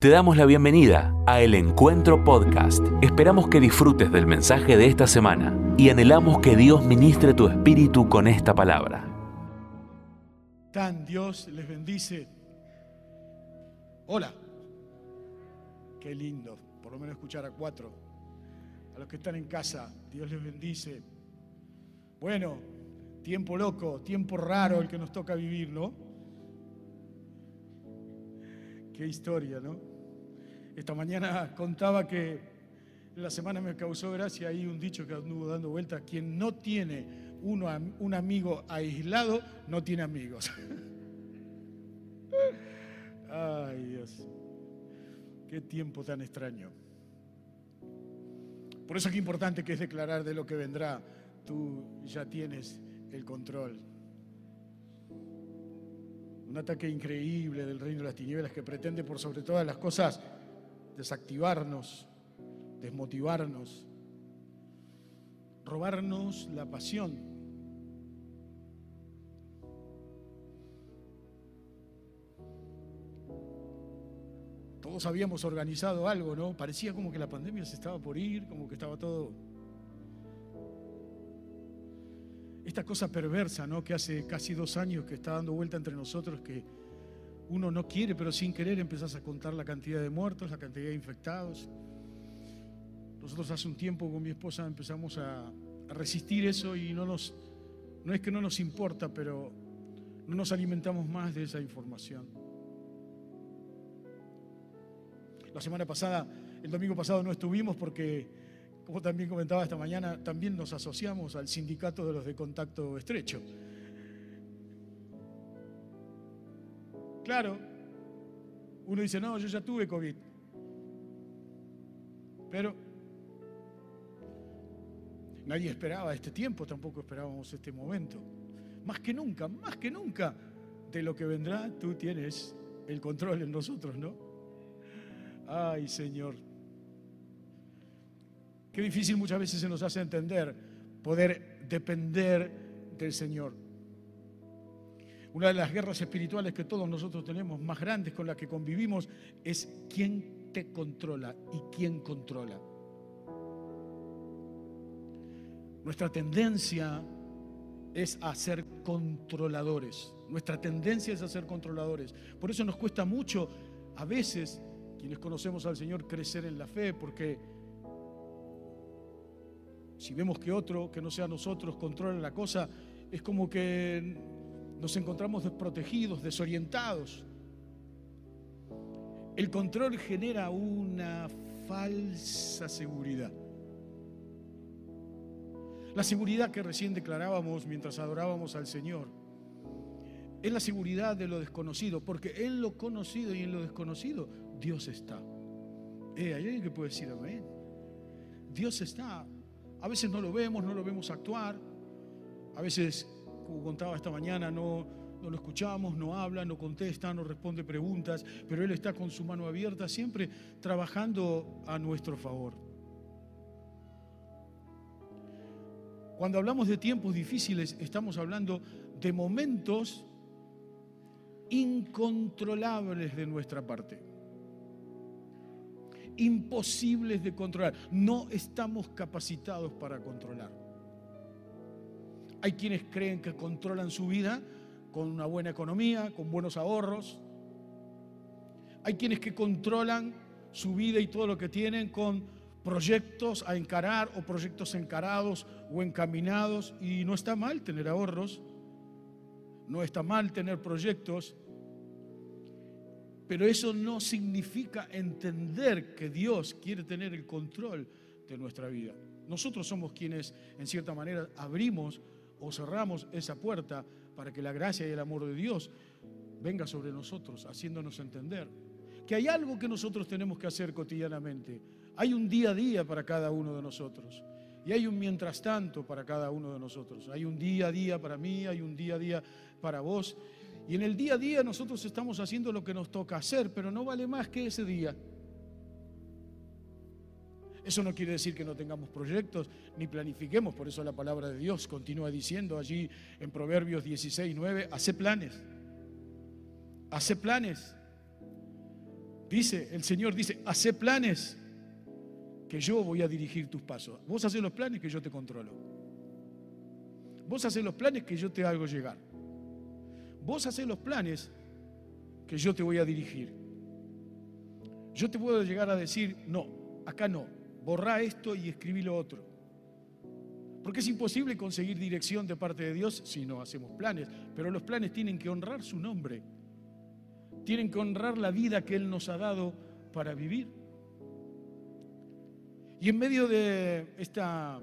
Te damos la bienvenida a El Encuentro Podcast. Esperamos que disfrutes del mensaje de esta semana y anhelamos que Dios ministre tu espíritu con esta palabra. Tan Dios les bendice. Hola. Qué lindo, por lo menos escuchar a cuatro. A los que están en casa, Dios les bendice. Bueno, tiempo loco, tiempo raro el que nos toca vivir, ¿no? Qué historia, ¿no? Esta mañana contaba que la semana me causó gracia ahí un dicho que anduvo dando vuelta, quien no tiene uno, un amigo aislado, no tiene amigos. Ay Dios, qué tiempo tan extraño. Por eso qué importante que es declarar de lo que vendrá. Tú ya tienes el control. Un ataque increíble del reino de las tinieblas que pretende por sobre todas las cosas desactivarnos, desmotivarnos, robarnos la pasión. Todos habíamos organizado algo, ¿no? Parecía como que la pandemia se estaba por ir, como que estaba todo esta cosa perversa, ¿no? Que hace casi dos años que está dando vuelta entre nosotros, que uno no quiere, pero sin querer empezás a contar la cantidad de muertos, la cantidad de infectados. Nosotros hace un tiempo con mi esposa empezamos a, resistir eso y no nos, no es que no nos importa, pero no nos alimentamos más de esa información. La semana pasada, el domingo pasado no estuvimos porque como también comentaba esta mañana, también nos asociamos al sindicato de los de contacto estrecho. Claro, uno dice, no, yo ya tuve COVID. Pero nadie esperaba este tiempo, tampoco esperábamos este momento. Más que nunca, más que nunca, de lo que vendrá, tú tienes el control en nosotros, ¿no? Ay, Señor. Qué difícil muchas veces se nos hace entender poder depender del Señor. Una de las guerras espirituales que todos nosotros tenemos, más grandes con las que convivimos, es quién te controla y quién controla. Nuestra tendencia es a ser controladores. Nuestra tendencia es a ser controladores. Por eso nos cuesta mucho, a veces, quienes conocemos al Señor, crecer en la fe, porque si vemos que otro, que no sea nosotros, controla la cosa, es como que nos encontramos desprotegidos, desorientados. El control genera una falsa seguridad. La seguridad que recién declarábamos mientras adorábamos al Señor es la seguridad de lo desconocido, porque en lo conocido y en lo desconocido Dios está. Eh, hay alguien que puede decir amén. Dios está. A veces no lo vemos, no lo vemos actuar. A veces, como contaba esta mañana, no, no lo escuchamos, no habla, no contesta, no responde preguntas, pero Él está con su mano abierta, siempre trabajando a nuestro favor. Cuando hablamos de tiempos difíciles, estamos hablando de momentos incontrolables de nuestra parte imposibles de controlar. No estamos capacitados para controlar. Hay quienes creen que controlan su vida con una buena economía, con buenos ahorros. Hay quienes que controlan su vida y todo lo que tienen con proyectos a encarar o proyectos encarados o encaminados. Y no está mal tener ahorros, no está mal tener proyectos, pero eso no significa entender que Dios quiere tener el control de nuestra vida. Nosotros somos quienes, en cierta manera, abrimos o cerramos esa puerta para que la gracia y el amor de Dios venga sobre nosotros, haciéndonos entender que hay algo que nosotros tenemos que hacer cotidianamente. Hay un día a día para cada uno de nosotros. Y hay un mientras tanto para cada uno de nosotros. Hay un día a día para mí, hay un día a día para vos. Y en el día a día nosotros estamos haciendo lo que nos toca hacer, pero no vale más que ese día. Eso no quiere decir que no tengamos proyectos ni planifiquemos, por eso la palabra de Dios continúa diciendo allí en Proverbios 16, 9, hace planes, hace planes. Dice, el Señor dice, hace planes que yo voy a dirigir tus pasos. Vos haces los planes que yo te controlo. Vos haces los planes que yo te hago llegar. Vos haces los planes que yo te voy a dirigir. Yo te puedo llegar a decir, no, acá no, borrá esto y escribí lo otro. Porque es imposible conseguir dirección de parte de Dios si no hacemos planes. Pero los planes tienen que honrar su nombre. Tienen que honrar la vida que Él nos ha dado para vivir. Y en medio de esta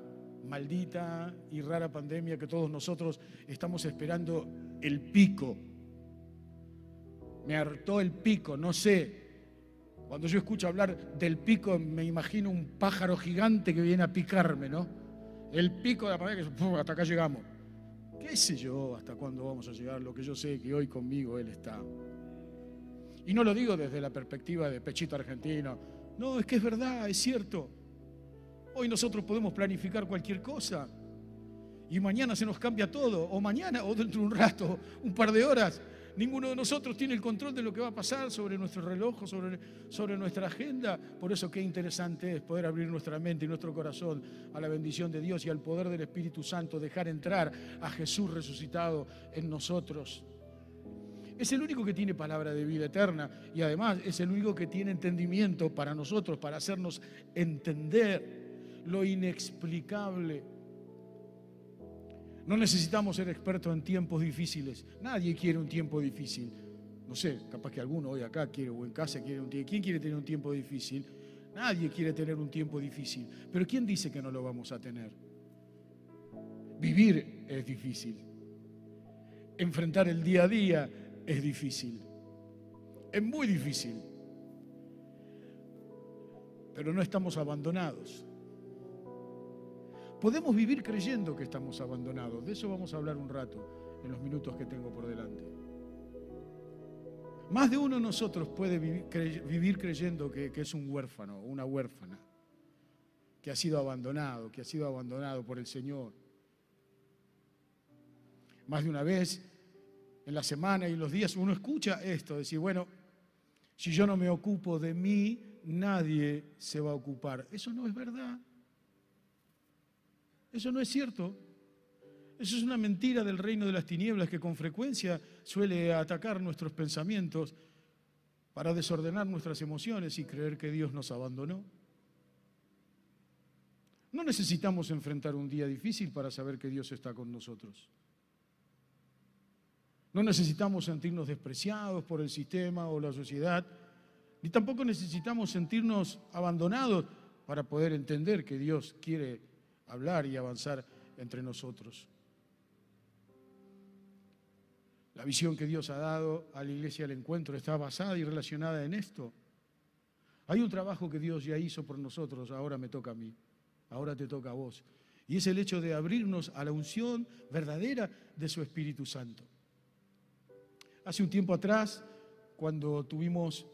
maldita y rara pandemia que todos nosotros estamos esperando el pico. Me hartó el pico, no sé. Cuando yo escucho hablar del pico me imagino un pájaro gigante que viene a picarme, ¿no? El pico de la pandemia que hasta acá llegamos. ¿Qué sé yo hasta cuándo vamos a llegar? Lo que yo sé que hoy conmigo Él está. Y no lo digo desde la perspectiva de pechito argentino. No, es que es verdad, es cierto. Hoy nosotros podemos planificar cualquier cosa y mañana se nos cambia todo, o mañana o dentro de un rato, un par de horas. Ninguno de nosotros tiene el control de lo que va a pasar sobre nuestro reloj, sobre, nuestra agenda. Por eso qué interesante es poder abrir nuestra mente y nuestro corazón a la bendición de Dios y al poder del Espíritu Santo, dejar entrar a Jesús resucitado en nosotros. Es el único que tiene palabra de vida eterna y además es el único que tiene entendimiento para nosotros, para hacernos entender lo inexplicable. No necesitamos ser expertos en tiempos difíciles. Nadie quiere un tiempo difícil. No sé, capaz que alguno hoy acá quiere o en casa quiere un tiempo. ¿Quién quiere tener un tiempo difícil? Nadie quiere tener un tiempo difícil. Pero ¿quién dice que no lo vamos a tener? Vivir es difícil. Enfrentar el día a día es difícil. Es muy difícil. Pero no estamos abandonados. Podemos vivir creyendo que estamos abandonados. De eso vamos a hablar un rato en los minutos que tengo por delante. Más de uno de nosotros puede vivir, creyendo que, es un huérfano, una huérfana, que ha sido abandonado, que ha sido abandonado por el Señor. Más de una vez en la semana y en los días uno escucha esto, decir, bueno, si yo no me ocupo de mí, nadie se va a ocupar. Eso no es verdad. Eso no es cierto. Eso es una mentira del reino de las tinieblas que con frecuencia suele atacar nuestros pensamientos para desordenar nuestras emociones y creer que Dios nos abandonó. No necesitamos enfrentar un día difícil para saber que Dios está con nosotros. No necesitamos sentirnos despreciados por el sistema o la sociedad, ni tampoco necesitamos sentirnos abandonados para poder entender que Dios quiere hablar y avanzar entre nosotros. La visión que Dios ha dado a la iglesia del encuentro está basada y relacionada en esto. Hay un trabajo que Dios ya hizo por nosotros, ahora me toca a mí, ahora te toca a vos. Y es el hecho de abrirnos a la unción verdadera de su Espíritu Santo. Hace un tiempo atrás, cuando tuvimos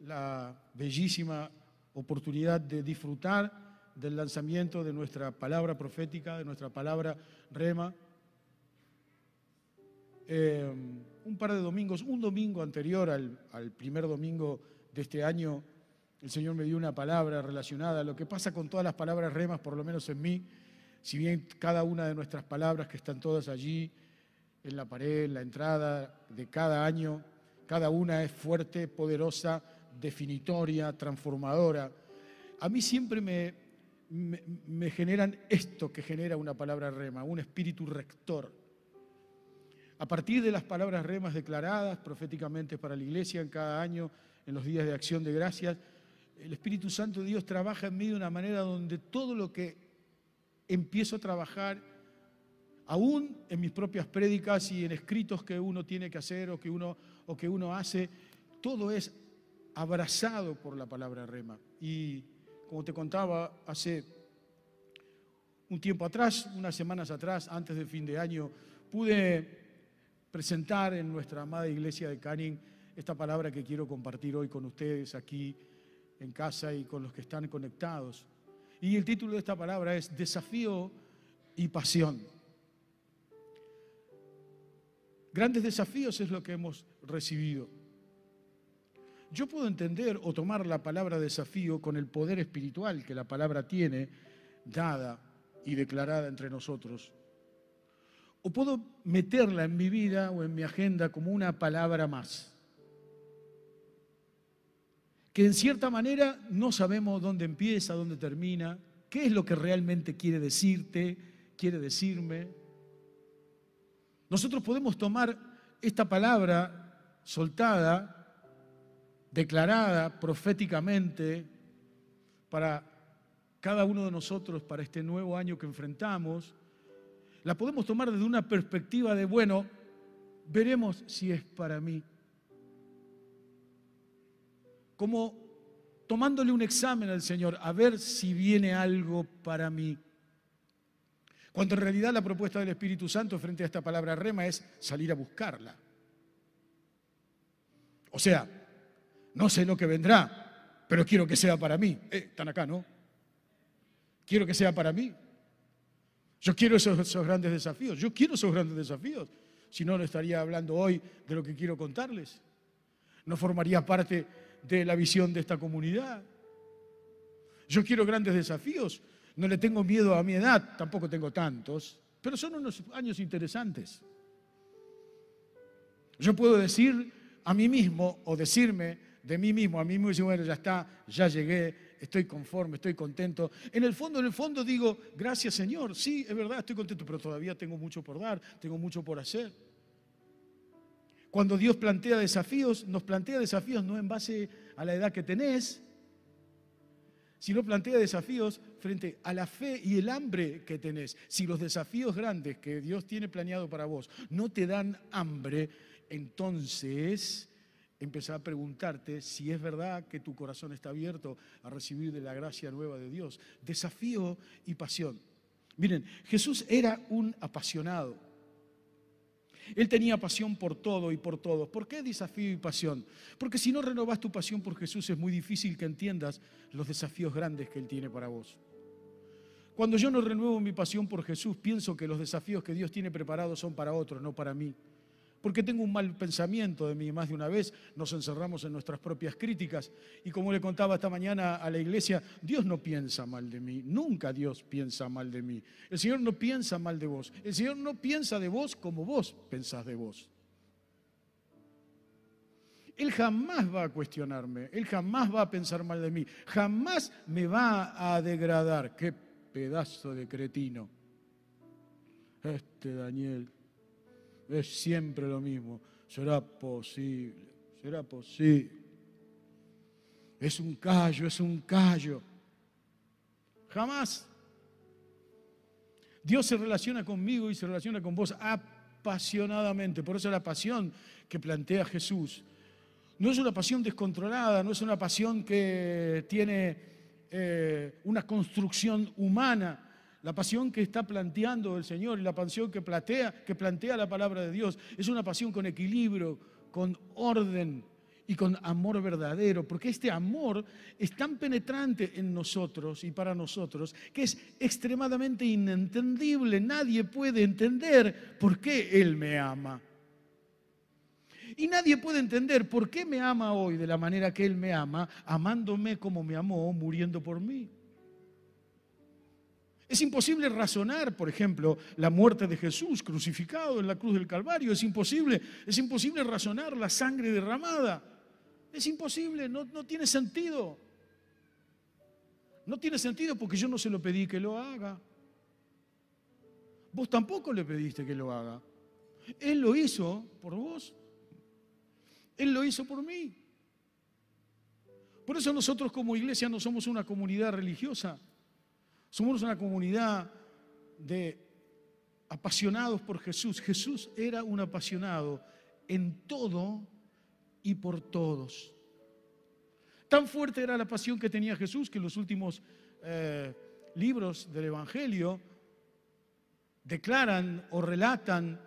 la bellísima oportunidad de disfrutar del lanzamiento de nuestra palabra profética, de nuestra palabra rema. Eh, un par de domingos, un domingo anterior al, al, primer domingo de este año, el Señor me dio una palabra relacionada a lo que pasa con todas las palabras remas, por lo menos en mí, si bien cada una de nuestras palabras que están todas allí, en la pared, en la entrada de cada año, cada una es fuerte, poderosa, definitoria, transformadora. A mí siempre me, me, generan esto que genera una palabra rema, un espíritu rector. A partir de las palabras remas declaradas proféticamente para la iglesia en cada año, en los días de acción de gracias, el Espíritu Santo de Dios trabaja en mí de una manera donde todo lo que empiezo a trabajar, aún en mis propias prédicas y en escritos que uno tiene que hacer o que uno, o que uno hace, todo es abrazado por la palabra rema. Y como te contaba hace un tiempo atrás, unas semanas atrás, antes del fin de año, pude presentar en nuestra amada iglesia de Canning esta palabra que quiero compartir hoy con ustedes aquí en casa y con los que están conectados. Y el título de esta palabra es Desafío y Pasión. Grandes desafíos es lo que hemos recibido. Yo puedo entender o tomar la palabra desafío con el poder espiritual que la palabra tiene dada y declarada entre nosotros. O puedo meterla en mi vida o en mi agenda como una palabra más. Que en cierta manera no sabemos dónde empieza, dónde termina, qué es lo que realmente quiere decirte, quiere decirme. Nosotros podemos tomar esta palabra soltada declarada proféticamente para cada uno de nosotros, para este nuevo año que enfrentamos, la podemos tomar desde una perspectiva de, bueno, veremos si es para mí. Como tomándole un examen al Señor, a ver si viene algo para mí. Cuando en realidad la propuesta del Espíritu Santo frente a esta palabra rema es salir a buscarla. O sea, no sé lo que vendrá, pero quiero que sea para mí. Eh, están acá, ¿no? Quiero que sea para mí. Yo quiero esos, esos, grandes desafíos. Yo quiero esos grandes desafíos. Si no, no estaría hablando hoy de lo que quiero contarles. No formaría parte de la visión de esta comunidad. Yo quiero grandes desafíos. No le tengo miedo a mi edad, tampoco tengo tantos, pero son unos años interesantes. Yo puedo decir a mí mismo o decirme, de mí mismo, a mí mismo, decir, bueno, ya está, ya llegué, estoy conforme, estoy contento. En el fondo, en el fondo digo, gracias Señor, sí, es verdad, estoy contento, pero todavía tengo mucho por dar, tengo mucho por hacer. Cuando Dios plantea desafíos, nos plantea desafíos no en base a la edad que tenés, sino plantea desafíos frente a la fe y el hambre que tenés. Si los desafíos grandes que Dios tiene planeado para vos no te dan hambre, entonces empezar a preguntarte si es verdad que tu corazón está abierto a recibir de la gracia nueva de Dios. Desafío y pasión. Miren, Jesús era un apasionado. Él tenía pasión por todo y por todos. ¿Por qué desafío y pasión? Porque si no renovas tu pasión por Jesús es muy difícil que entiendas los desafíos grandes que Él tiene para vos. Cuando yo no renuevo mi pasión por Jesús, pienso que los desafíos que Dios tiene preparados son para otros, no para mí porque tengo un mal pensamiento de mí. Más de una vez nos encerramos en nuestras propias críticas y como le contaba esta mañana a la iglesia, Dios no piensa mal de mí, nunca Dios piensa mal de mí. El Señor no piensa mal de vos, el Señor no piensa de vos como vos pensás de vos. Él jamás va a cuestionarme, Él jamás va a pensar mal de mí, jamás me va a degradar. Qué pedazo de cretino. Este Daniel es siempre lo mismo. Será posible, será posible. Es un callo, es un callo. Jamás. Dios se relaciona conmigo y se relaciona con vos apasionadamente. Por eso la pasión que plantea Jesús no es una pasión descontrolada, no es una pasión que tiene eh, una construcción humana, la pasión que está planteando el Señor y la pasión que plantea, que plantea la palabra de Dios es una pasión con equilibrio, con orden y con amor verdadero, porque este amor es tan penetrante en nosotros y para nosotros que es extremadamente inentendible. Nadie puede entender por qué Él me ama. Y nadie puede entender por qué me ama hoy de la manera que Él me ama, amándome como me amó, muriendo por mí. Es imposible razonar, por ejemplo, la muerte de Jesús crucificado en la cruz del Calvario. Es imposible, es imposible razonar la sangre derramada. Es imposible, no, no tiene sentido. No tiene sentido porque yo no se lo pedí que lo haga. Vos tampoco le pediste que lo haga. Él lo hizo por vos. Él lo hizo por mí. Por eso nosotros como iglesia no somos una comunidad religiosa. Somos una comunidad de apasionados por Jesús. Jesús era un apasionado en todo y por todos. Tan fuerte era la pasión que tenía Jesús que en los últimos eh, libros del Evangelio declaran o relatan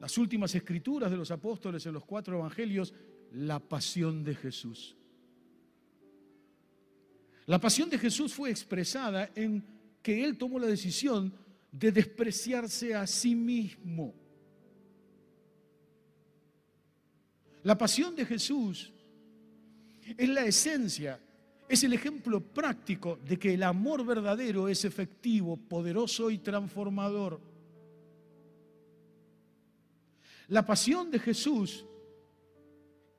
las últimas escrituras de los apóstoles en los cuatro evangelios, la pasión de Jesús. La pasión de Jesús fue expresada en que él tomó la decisión de despreciarse a sí mismo. La pasión de Jesús Es la esencia, es el ejemplo práctico de que el amor verdadero es efectivo, poderoso y transformador. La pasión de Jesús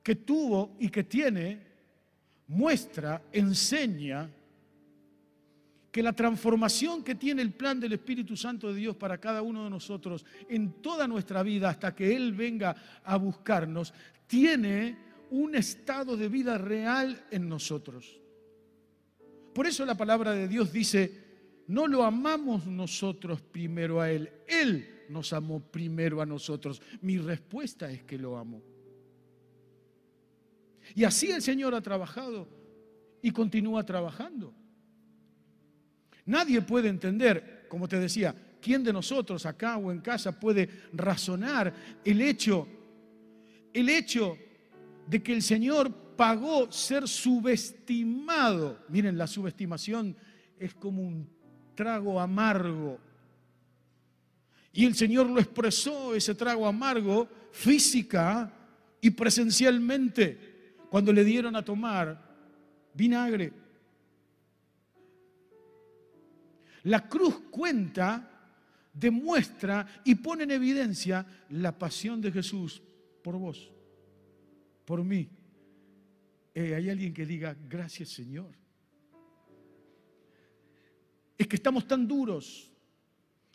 que tuvo y que tiene muestra, enseña que la transformación que tiene el plan del Espíritu Santo de Dios para cada uno de nosotros en toda nuestra vida hasta que Él venga a buscarnos, tiene un estado de vida real en nosotros. Por eso la palabra de Dios dice, no lo amamos nosotros primero a Él, Él nos amó primero a nosotros. Mi respuesta es que lo amo. Y así el Señor ha trabajado y continúa trabajando. Nadie puede entender, como te decía, quién de nosotros acá o en casa puede razonar el hecho, el hecho de que el Señor pagó ser subestimado. Miren, la subestimación es como un trago amargo. Y el Señor lo expresó, ese trago amargo, física y presencialmente, cuando le dieron a tomar vinagre. La cruz cuenta, demuestra y pone en evidencia la pasión de Jesús por vos, por mí. Eh, hay alguien que diga, gracias Señor. Es que estamos tan duros,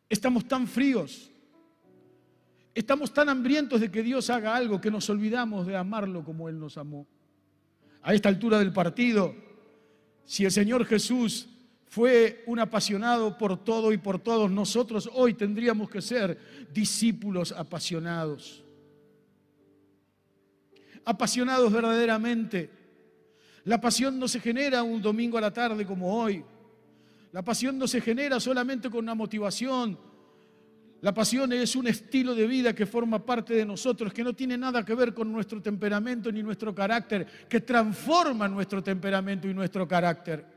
estamos tan fríos, estamos tan hambrientos de que Dios haga algo que nos olvidamos de amarlo como Él nos amó. A esta altura del partido, si el Señor Jesús fue un apasionado por todo y por todos. Nosotros hoy tendríamos que ser discípulos apasionados. Apasionados verdaderamente. La pasión no se genera un domingo a la tarde como hoy. La pasión no se genera solamente con una motivación. La pasión es un estilo de vida que forma parte de nosotros, que no tiene nada que ver con nuestro temperamento ni nuestro carácter, que transforma nuestro temperamento y nuestro carácter.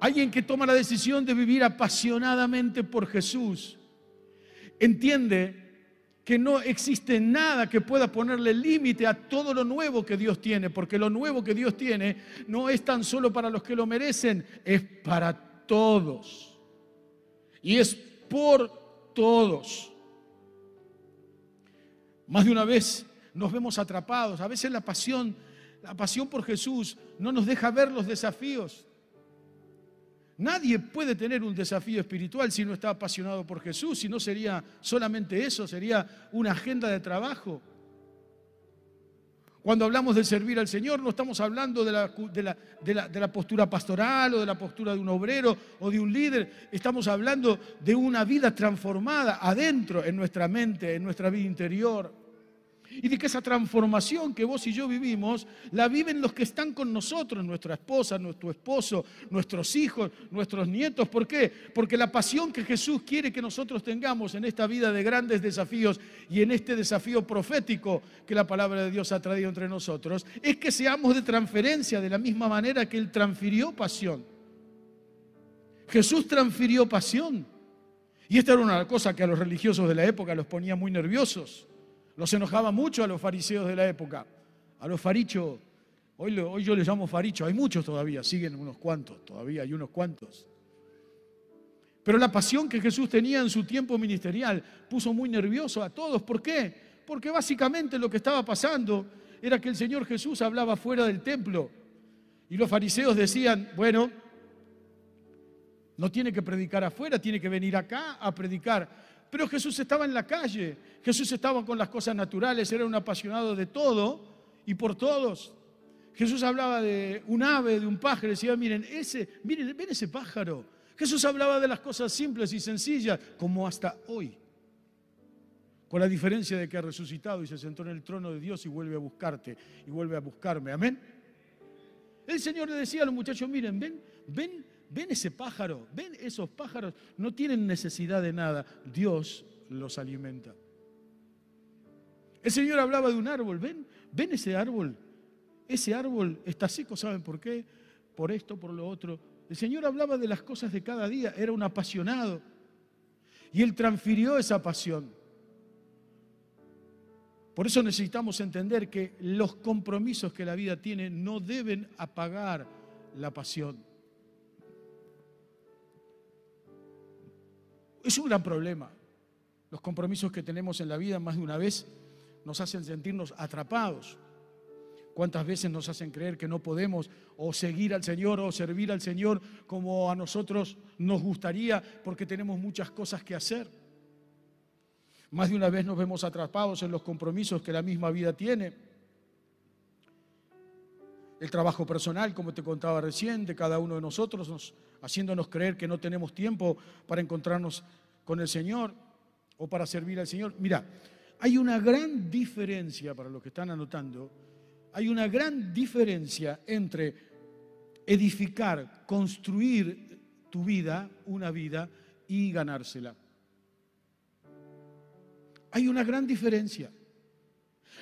Alguien que toma la decisión de vivir apasionadamente por Jesús, entiende que no existe nada que pueda ponerle límite a todo lo nuevo que Dios tiene, porque lo nuevo que Dios tiene no es tan solo para los que lo merecen, es para todos. Y es por todos. Más de una vez nos vemos atrapados, a veces la pasión, la pasión por Jesús no nos deja ver los desafíos. Nadie puede tener un desafío espiritual si no está apasionado por Jesús, si no sería solamente eso, sería una agenda de trabajo. Cuando hablamos de servir al Señor, no estamos hablando de la, de, la, postura pastoral o de la postura de un obrero o de un líder, estamos hablando de una vida transformada adentro, en nuestra mente, en nuestra vida interior y de que esa transformación que vos y yo vivimos la viven los que están con nosotros, nuestra esposa, nuestro esposo, nuestros hijos, nuestros nietos. ¿Por qué? Porque la pasión que Jesús quiere que nosotros tengamos en esta vida de grandes desafíos y en este desafío profético que la palabra de Dios ha traído entre nosotros, es que seamos de transferencia de la misma manera que Él transfirió pasión. Jesús transfirió pasión. Y esta era una cosa que a los religiosos de la época los ponía muy nerviosos. Los enojaba mucho a los fariseos de la época, a los farichos. Hoy, yo les llamo farichos, hay muchos todavía, siguen unos cuantos, todavía hay unos cuantos. Pero la pasión que Jesús tenía en su tiempo ministerial puso muy nervioso a todos. ¿Por qué? Porque básicamente lo que estaba pasando era que el Señor Jesús hablaba fuera del templo. Y los fariseos decían, bueno, no tiene que predicar afuera, tiene que venir acá a predicar. Pero Jesús estaba en la calle, Jesús estaba con las cosas naturales, era un apasionado de todo y por todos. Jesús hablaba de un ave, de un pájaro, decía, miren, ese, miren, ven ese pájaro. Jesús hablaba de las cosas simples y sencillas, como hasta hoy. Con la diferencia de que ha resucitado y se sentó en el trono de Dios y vuelve a buscarte y vuelve a buscarme. Amén. El Señor le decía a los muchachos, miren, ven, ven ven ese pájaro, ven esos pájaros, no tienen necesidad de nada, Dios los alimenta. El Señor hablaba de un árbol, ven, ven ese árbol, ese árbol está seco, ¿saben por qué? Por esto, por lo otro. El Señor hablaba de las cosas de cada día, era un apasionado. Y Él transfirió esa pasión. Por eso necesitamos entender que los compromisos que la vida tiene no deben apagar la pasión. Es un gran problema. Los compromisos que tenemos en la vida más de una vez nos hacen sentirnos atrapados. ¿Cuántas veces nos hacen creer que no podemos o seguir al Señor o servir al Señor como a nosotros nos gustaría porque tenemos muchas cosas que hacer? Más de una vez nos vemos atrapados en los compromisos que la misma vida tiene. El trabajo personal, como te contaba recién, de cada uno de nosotros, haciéndonos creer que no tenemos tiempo para encontrarnos con el Señor o para servir al Señor. Mira, hay una gran diferencia, para los que están anotando, hay una gran diferencia entre edificar, construir tu vida, una vida, y ganársela. Hay una gran diferencia.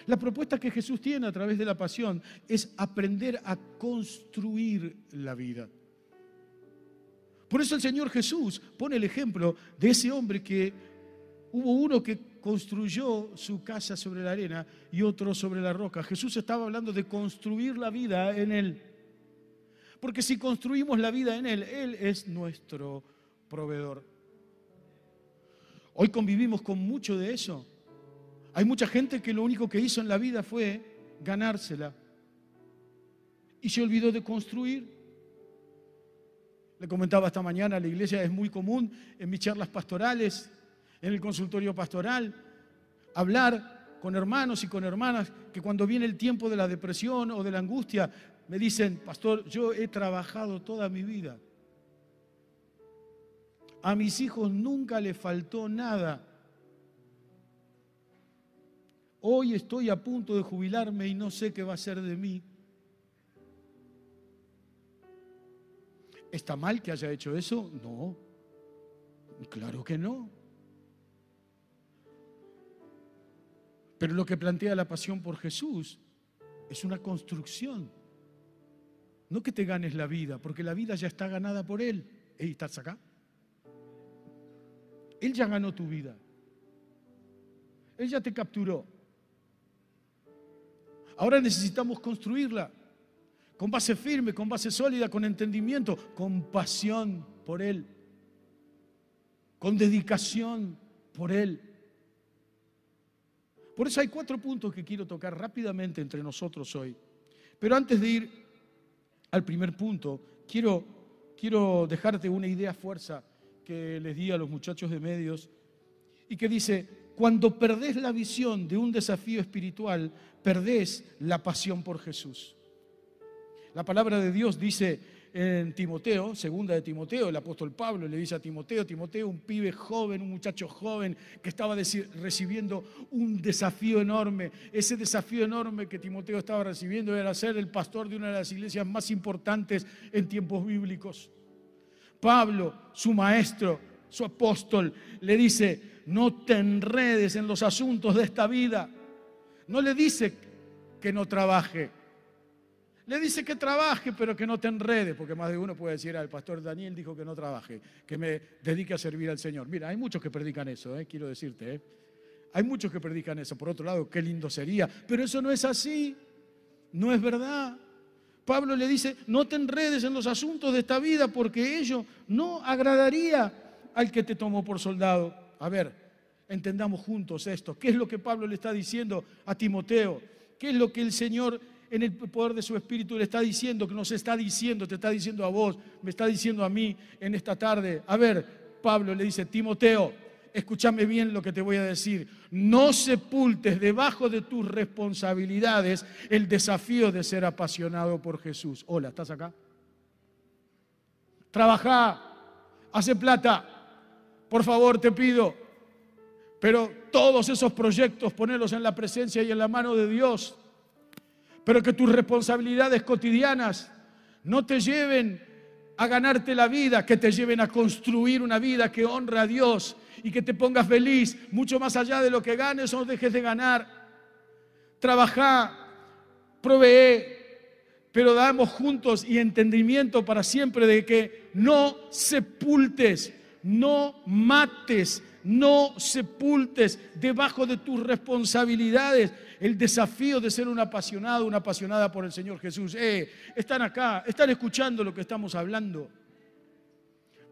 La propuesta que Jesús tiene a través de la pasión es aprender a construir la vida. Por eso el Señor Jesús pone el ejemplo de ese hombre que hubo uno que construyó su casa sobre la arena y otro sobre la roca. Jesús estaba hablando de construir la vida en Él. Porque si construimos la vida en Él, Él es nuestro proveedor. Hoy convivimos con mucho de eso. Hay mucha gente que lo único que hizo en la vida fue ganársela y se olvidó de construir. Le comentaba esta mañana, la iglesia es muy común en mis charlas pastorales, en el consultorio pastoral, hablar con hermanos y con hermanas que cuando viene el tiempo de la depresión o de la angustia, me dicen, pastor, yo he trabajado toda mi vida a mis hijos nunca le faltó nada. Hoy estoy a punto de jubilarme y no sé qué va a ser de mí. ¿Está mal que haya hecho eso? No. Claro que no. Pero lo que plantea la pasión por Jesús es una construcción. No que te ganes la vida, porque la vida ya está ganada por Él. ¿Y estás acá? Él ya ganó tu vida. Él ya te capturó. Ahora necesitamos construirla con base firme, con base sólida, con entendimiento, con pasión por Él, con dedicación por Él. Por eso hay cuatro puntos que quiero tocar rápidamente entre nosotros hoy. Pero antes de ir al primer punto, quiero, quiero dejarte una idea fuerza que les di a los muchachos de medios y que dice, cuando perdés la visión de un desafío espiritual, perdés la pasión por Jesús. La palabra de Dios dice en Timoteo, segunda de Timoteo, el apóstol Pablo le dice a Timoteo, Timoteo, un pibe joven, un muchacho joven que estaba recibiendo un desafío enorme. Ese desafío enorme que Timoteo estaba recibiendo era ser el pastor de una de las iglesias más importantes en tiempos bíblicos. Pablo, su maestro, su apóstol, le dice, no te enredes en los asuntos de esta vida. No le dice que no trabaje. Le dice que trabaje, pero que no te enredes, porque más de uno puede decir, el pastor Daniel dijo que no trabaje, que me dedique a servir al Señor. Mira, hay muchos que predican eso, eh, quiero decirte. Eh. Hay muchos que predican eso. Por otro lado, qué lindo sería. Pero eso no es así. No es verdad. Pablo le dice, no te enredes en los asuntos de esta vida porque ello no agradaría al que te tomó por soldado. A ver, entendamos juntos esto. ¿Qué es lo que Pablo le está diciendo a Timoteo? ¿Qué es lo que el Señor en el poder de su Espíritu le está diciendo, que nos está diciendo, te está diciendo a vos, me está diciendo a mí en esta tarde? A ver, Pablo le dice, Timoteo, escúchame bien lo que te voy a decir, no sepultes debajo de tus responsabilidades el desafío de ser apasionado por Jesús. Hola, ¿estás acá? Trabaja, hace plata, por favor te pido, pero todos esos proyectos ponerlos en la presencia y en la mano de Dios, pero que tus responsabilidades cotidianas no te lleven a ganarte la vida, que te lleven a construir una vida que honra a Dios y que te pongas feliz, mucho más allá de lo que ganes o dejes de ganar. Trabaja, provee, pero damos juntos y entendimiento para siempre de que no sepultes, no mates no sepultes debajo de tus responsabilidades el desafío de ser un apasionado, una apasionada por el Señor Jesús. Eh, están acá, están escuchando lo que estamos hablando.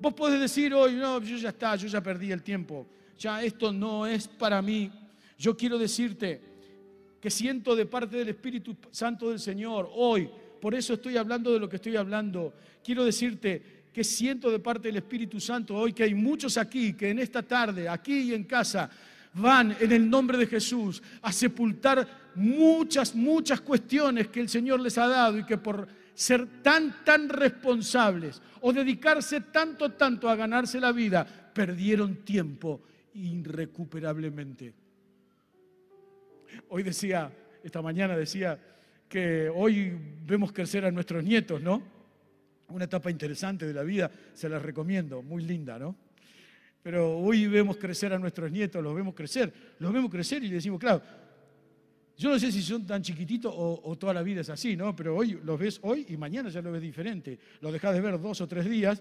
Vos podés decir hoy, no, yo ya está, yo ya perdí el tiempo, ya esto no es para mí. Yo quiero decirte que siento de parte del Espíritu Santo del Señor hoy, por eso estoy hablando de lo que estoy hablando. Quiero decirte que siento de parte del Espíritu Santo hoy que hay muchos aquí que en esta tarde, aquí y en casa, van en el nombre de Jesús a sepultar muchas, muchas cuestiones que el Señor les ha dado y que por ser tan, tan responsables o dedicarse tanto, tanto a ganarse la vida, perdieron tiempo irrecuperablemente. Hoy decía, esta mañana decía que hoy vemos crecer a nuestros nietos, ¿no? Una etapa interesante de la vida, se las recomiendo, muy linda, ¿no? Pero hoy vemos crecer a nuestros nietos, los vemos crecer, los vemos crecer y le decimos, claro, yo no sé si son tan chiquititos o, toda la vida es así, ¿no? Pero hoy los ves hoy y mañana ya lo ves diferente. Lo dejas de ver dos o tres días,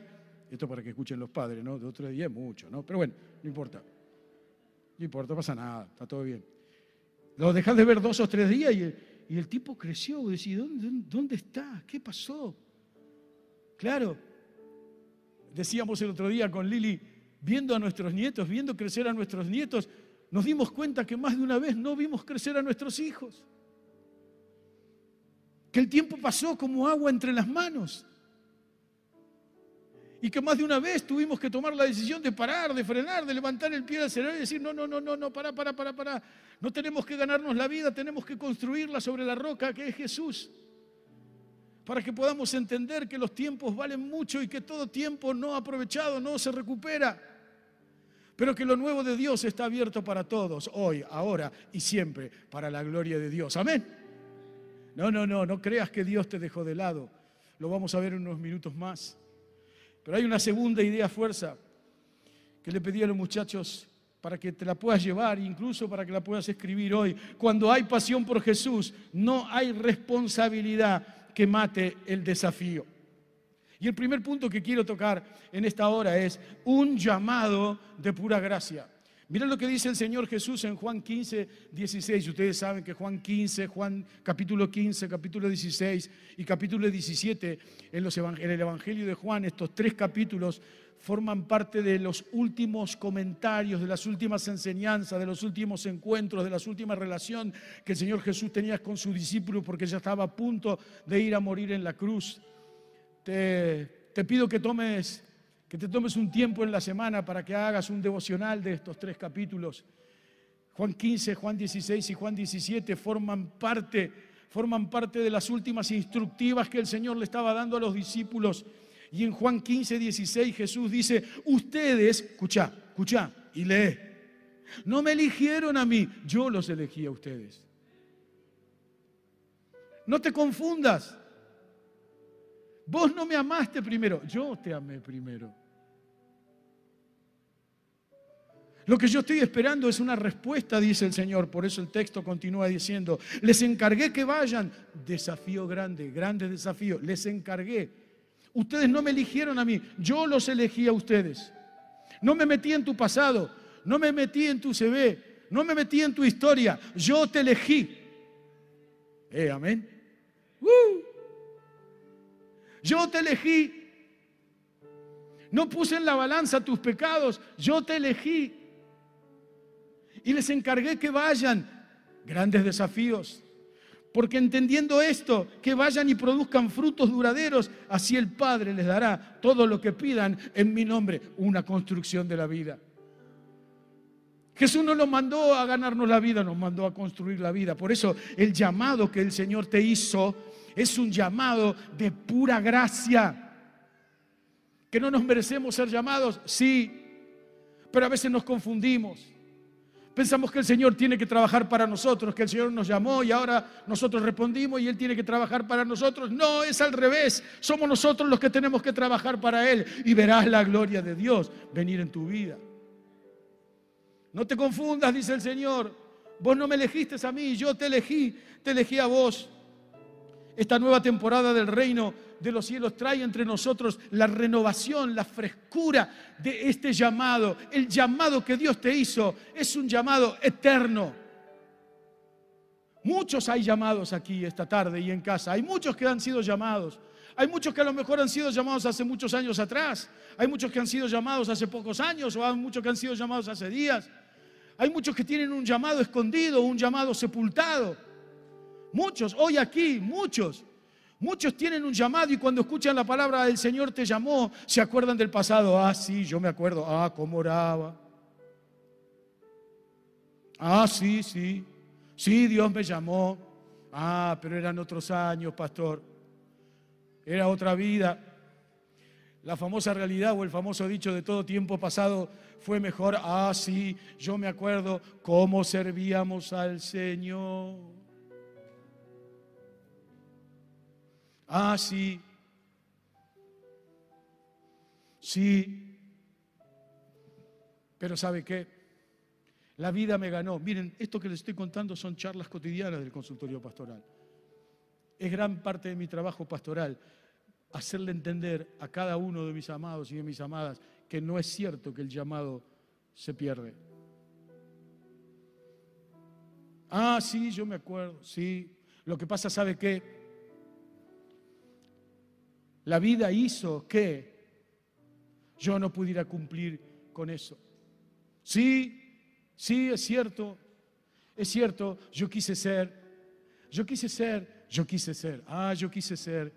esto para que escuchen los padres, ¿no? Dos o tres días es mucho, ¿no? Pero bueno, no importa. No importa, pasa nada, está todo bien. Lo dejas de ver dos o tres días y el tipo creció, decía, ¿dónde, ¿dónde está? ¿Qué pasó? Claro, decíamos el otro día con Lili, viendo a nuestros nietos, viendo crecer a nuestros nietos, nos dimos cuenta que más de una vez no vimos crecer a nuestros hijos. Que el tiempo pasó como agua entre las manos y que más de una vez tuvimos que tomar la decisión de parar, de frenar, de levantar el pie del cerebro y decir, no, no, no, no, no, para, para, para, para. No tenemos que ganarnos la vida, tenemos que construirla sobre la roca que es Jesús. Para que podamos entender que los tiempos valen mucho y que todo tiempo no aprovechado no se recupera. Pero que lo nuevo de Dios está abierto para todos, hoy, ahora y siempre, para la gloria de Dios. Amén. No, no, no, no creas que Dios te dejó de lado. Lo vamos a ver en unos minutos más. Pero hay una segunda idea fuerza que le pedí a los muchachos para que te la puedas llevar, incluso para que la puedas escribir hoy. Cuando hay pasión por Jesús, no hay responsabilidad que mate el desafío. Y el primer punto que quiero tocar en esta hora es un llamado de pura gracia. Miren lo que dice el Señor Jesús en Juan 15, 16. Ustedes saben que Juan 15, Juan capítulo 15, capítulo 16 y capítulo 17 en, los, en el Evangelio de Juan, estos tres capítulos forman parte de los últimos comentarios, de las últimas enseñanzas, de los últimos encuentros, de las últimas relaciones que el Señor Jesús tenía con sus discípulos porque ya estaba a punto de ir a morir en la cruz. Te, te pido que tomes que te tomes un tiempo en la semana para que hagas un devocional de estos tres capítulos. Juan 15, Juan 16 y Juan 17 forman parte, forman parte de las últimas instructivas que el Señor le estaba dando a los discípulos. Y en Juan 15, 16 Jesús dice, ustedes, escucha, escucha y lee, no me eligieron a mí, yo los elegí a ustedes. No te confundas. Vos no me amaste primero, yo te amé primero. Lo que yo estoy esperando es una respuesta, dice el Señor. Por eso el texto continúa diciendo, les encargué que vayan. Desafío grande, grande desafío. Les encargué. Ustedes no me eligieron a mí, yo los elegí a ustedes. No me metí en tu pasado, no me metí en tu CV, no me metí en tu historia, yo te elegí. Eh, amén. Uh. Yo te elegí. No puse en la balanza tus pecados, yo te elegí y les encargué que vayan. Grandes desafíos. Porque entendiendo esto, que vayan y produzcan frutos duraderos, así el Padre les dará todo lo que pidan en mi nombre, una construcción de la vida. Jesús no nos mandó a ganarnos la vida, nos mandó a construir la vida. Por eso el llamado que el Señor te hizo es un llamado de pura gracia. Que no nos merecemos ser llamados, sí, pero a veces nos confundimos. Pensamos que el Señor tiene que trabajar para nosotros, que el Señor nos llamó y ahora nosotros respondimos y Él tiene que trabajar para nosotros. No, es al revés. Somos nosotros los que tenemos que trabajar para Él y verás la gloria de Dios venir en tu vida. No te confundas, dice el Señor. Vos no me elegiste a mí, yo te elegí, te elegí a vos. Esta nueva temporada del reino de los cielos trae entre nosotros la renovación, la frescura de este llamado. El llamado que Dios te hizo es un llamado eterno. Muchos hay llamados aquí esta tarde y en casa. Hay muchos que han sido llamados. Hay muchos que a lo mejor han sido llamados hace muchos años atrás. Hay muchos que han sido llamados hace pocos años o hay muchos que han sido llamados hace días. Hay muchos que tienen un llamado escondido, un llamado sepultado. Muchos, hoy aquí, muchos. Muchos tienen un llamado y cuando escuchan la palabra del Señor te llamó, se acuerdan del pasado. Ah, sí, yo me acuerdo. Ah, cómo oraba. Ah, sí, sí. Sí, Dios me llamó. Ah, pero eran otros años, pastor. Era otra vida. La famosa realidad o el famoso dicho de todo tiempo pasado fue mejor. Ah, sí, yo me acuerdo cómo servíamos al Señor. Ah, sí. Sí. Pero ¿sabe qué? La vida me ganó. Miren, esto que les estoy contando son charlas cotidianas del consultorio pastoral. Es gran parte de mi trabajo pastoral hacerle entender a cada uno de mis amados y de mis amadas que no es cierto que el llamado se pierde. Ah, sí, yo me acuerdo, sí. Lo que pasa, ¿sabe qué? La vida hizo que yo no pudiera cumplir con eso. Sí, sí, es cierto, es cierto, yo quise ser, yo quise ser, yo quise ser, ah, yo quise ser,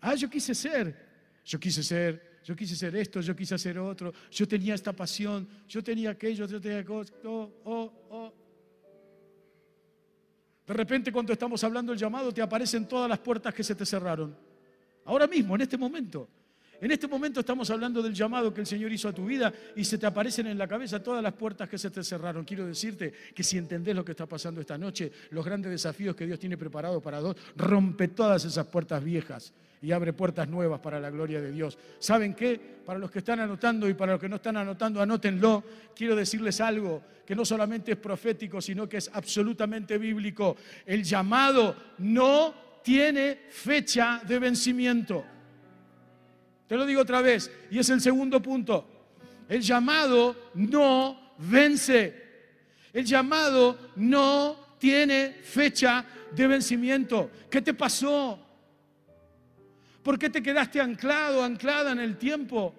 ah, yo quise ser, yo quise ser, yo quise ser esto, yo quise hacer otro, yo tenía esta pasión, yo tenía aquello, yo tenía cosas, oh, oh, oh. De repente cuando estamos hablando del llamado te aparecen todas las puertas que se te cerraron. Ahora mismo, en este momento. En este momento estamos hablando del llamado que el Señor hizo a tu vida y se te aparecen en la cabeza todas las puertas que se te cerraron. Quiero decirte que si entendés lo que está pasando esta noche, los grandes desafíos que Dios tiene preparado para dos, rompe todas esas puertas viejas y abre puertas nuevas para la gloria de Dios. ¿Saben qué? Para los que están anotando y para los que no están anotando, anótenlo. Quiero decirles algo que no solamente es profético, sino que es absolutamente bíblico. El llamado no tiene fecha de vencimiento. Te lo digo otra vez, y es el segundo punto. El llamado no vence. El llamado no tiene fecha de vencimiento. ¿Qué te pasó? ¿Por qué te quedaste anclado, anclada en el tiempo?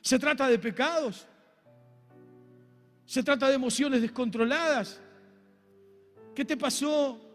¿Se trata de pecados? ¿Se trata de emociones descontroladas? ¿Qué te pasó?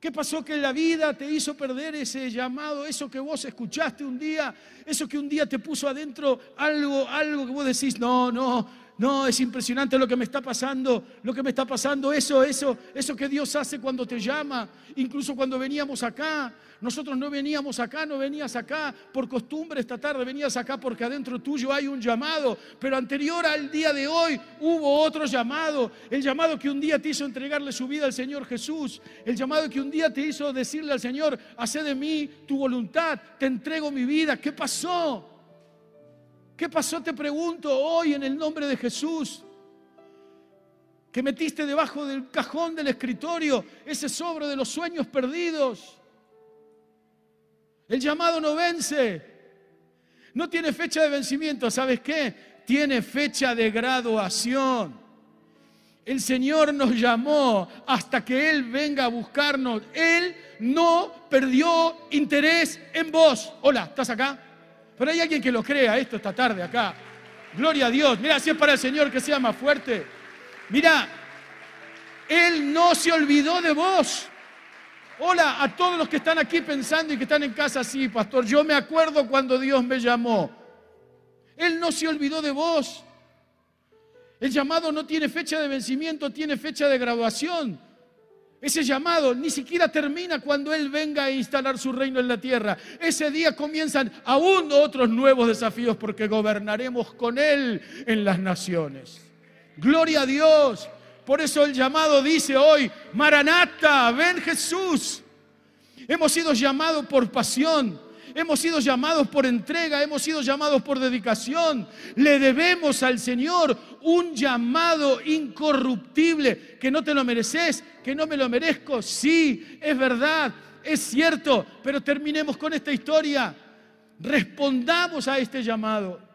¿Qué pasó que la vida te hizo perder ese llamado, eso que vos escuchaste un día, eso que un día te puso adentro algo, algo que vos decís, no, no, no, es impresionante lo que me está pasando, lo que me está pasando, eso, eso, eso que Dios hace cuando te llama, incluso cuando veníamos acá. Nosotros no veníamos acá, no venías acá por costumbre esta tarde, venías acá porque adentro tuyo hay un llamado, pero anterior al día de hoy hubo otro llamado, el llamado que un día te hizo entregarle su vida al Señor Jesús, el llamado que un día te hizo decirle al Señor, hace de mí tu voluntad, te entrego mi vida. ¿Qué pasó? ¿Qué pasó, te pregunto, hoy en el nombre de Jesús? Que metiste debajo del cajón del escritorio ese sobre de los sueños perdidos. El llamado no vence. No tiene fecha de vencimiento. ¿Sabes qué? Tiene fecha de graduación. El Señor nos llamó hasta que Él venga a buscarnos. Él no perdió interés en vos. Hola, ¿estás acá? Pero hay alguien que lo crea esto esta tarde acá. Gloria a Dios. Mira, si es para el Señor que sea más fuerte. Mira, Él no se olvidó de vos. Hola a todos los que están aquí pensando y que están en casa, sí, pastor, yo me acuerdo cuando Dios me llamó. Él no se olvidó de vos. El llamado no tiene fecha de vencimiento, tiene fecha de graduación. Ese llamado ni siquiera termina cuando Él venga a instalar su reino en la tierra. Ese día comienzan aún otros nuevos desafíos porque gobernaremos con Él en las naciones. Gloria a Dios. Por eso el llamado dice hoy, Maranata, ven Jesús. Hemos sido llamados por pasión, hemos sido llamados por entrega, hemos sido llamados por dedicación. Le debemos al Señor un llamado incorruptible, que no te lo mereces, que no me lo merezco. Sí, es verdad. es cierto, pero terminemos con esta historia. Respondamos a este llamado.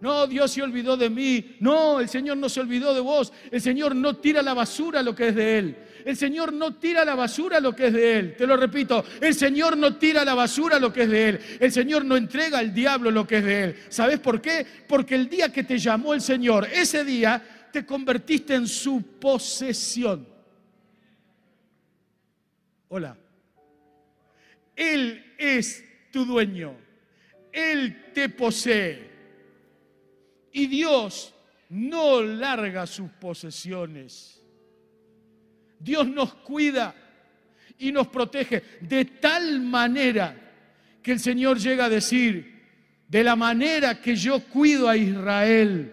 No, Dios se olvidó de mí. No, el Señor no se olvidó de vos. El Señor no tira la basura lo que es de Él. El Señor no tira la basura lo que es de Él. Te lo repito, el Señor no tira la basura lo que es de Él. El Señor no entrega al diablo lo que es de Él. ¿Sabes por qué? Porque el día que te llamó el Señor, ese día te convertiste en su posesión. Hola. Él es tu dueño. Él te posee. Y Dios no larga sus posesiones. Dios nos cuida y nos protege de tal manera que el Señor llega a decir, de la manera que yo cuido a Israel,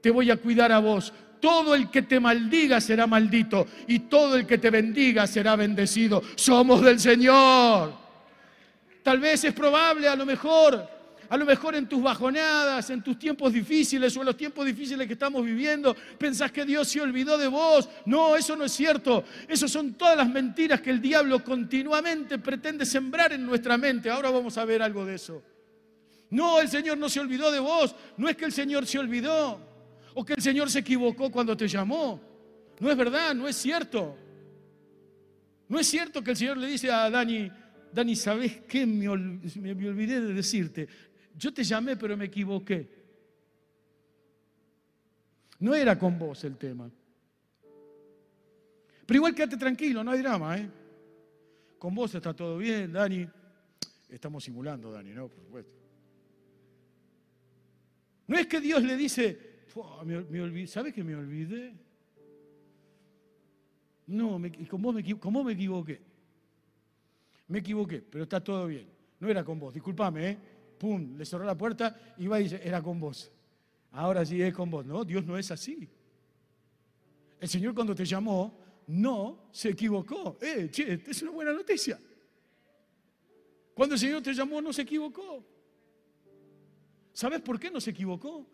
te voy a cuidar a vos. Todo el que te maldiga será maldito y todo el que te bendiga será bendecido. Somos del Señor. Tal vez es probable, a lo mejor, a lo mejor en tus bajonadas, en tus tiempos difíciles o en los tiempos difíciles que estamos viviendo, pensás que Dios se olvidó de vos. No, eso no es cierto. Esas son todas las mentiras que el diablo continuamente pretende sembrar en nuestra mente. Ahora vamos a ver algo de eso. No, el Señor no se olvidó de vos. No es que el Señor se olvidó o que el Señor se equivocó cuando te llamó. No es verdad, no es cierto. No es cierto que el Señor le dice a Dani, Dani, ¿sabes qué? Me olvidé de decirte. Yo te llamé, pero me equivoqué. No era con vos el tema. Pero igual quédate tranquilo, no hay drama, ¿eh? Con vos está todo bien, Dani. Estamos simulando, Dani, ¿no? Por supuesto. No es que Dios le dice, ¿sabes que me olvidé? No, me, con, vos me, me equivoqué. Me equivoqué, pero está todo bien. No era con vos, discúlpame, ¿eh? Pum, le cerró la puerta y va y dice, era con vos. Ahora sí es con vos. No, Dios no es así. El Señor cuando te llamó, no se equivocó. Eh, che, es una buena noticia. Cuando el Señor te llamó, no se equivocó. ¿Sabes por qué no se equivocó?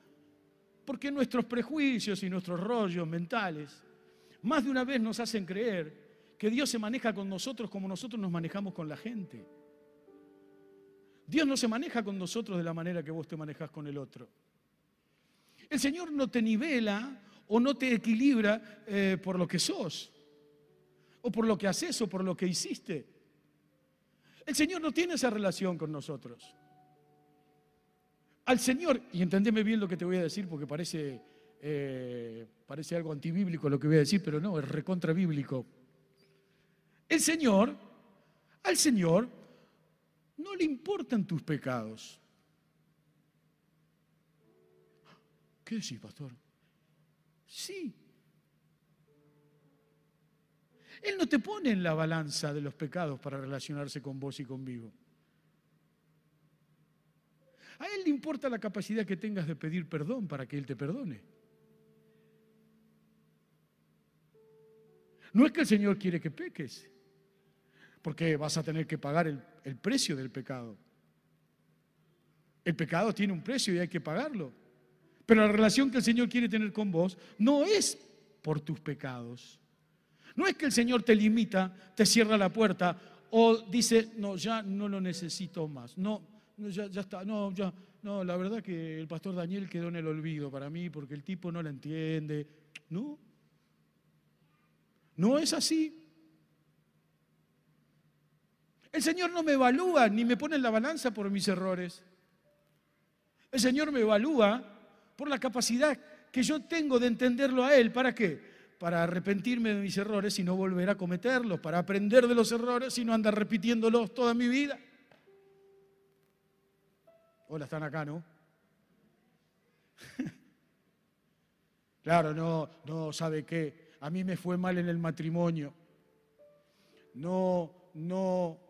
Porque nuestros prejuicios y nuestros rollos mentales más de una vez nos hacen creer que Dios se maneja con nosotros como nosotros nos manejamos con la gente. Dios no se maneja con nosotros de la manera que vos te manejas con el otro. El Señor no te nivela o no te equilibra eh, por lo que sos, o por lo que haces, o por lo que hiciste. El Señor no tiene esa relación con nosotros. Al Señor, y entendeme bien lo que te voy a decir porque parece, eh, parece algo antibíblico lo que voy a decir, pero no, es recontra bíblico. El Señor, al Señor no le importan tus pecados. ¿Qué decís, pastor? Sí. Él no te pone en la balanza de los pecados para relacionarse con vos y conmigo. A Él le importa la capacidad que tengas de pedir perdón para que Él te perdone. No es que el Señor quiere que peques porque vas a tener que pagar el, precio del pecado. El pecado tiene un precio y hay que pagarlo. Pero la relación que el Señor quiere tener con vos no es por tus pecados. No es que el Señor te limita, te cierra la puerta o dice, no, ya no lo necesito más. No, ya, ya está, no, ya, no, la verdad que el pastor Daniel quedó en el olvido para mí porque el tipo no la entiende. No, no es así. El Señor no me evalúa ni me pone en la balanza por mis errores. El Señor me evalúa por la capacidad que yo tengo de entenderlo a Él. ¿Para qué? Para arrepentirme de mis errores y no volver a cometerlos, para aprender de los errores y no andar repitiéndolos toda mi vida. Hola, están acá, ¿no? claro, no, no, ¿sabe qué? A mí me fue mal en el matrimonio. No, no,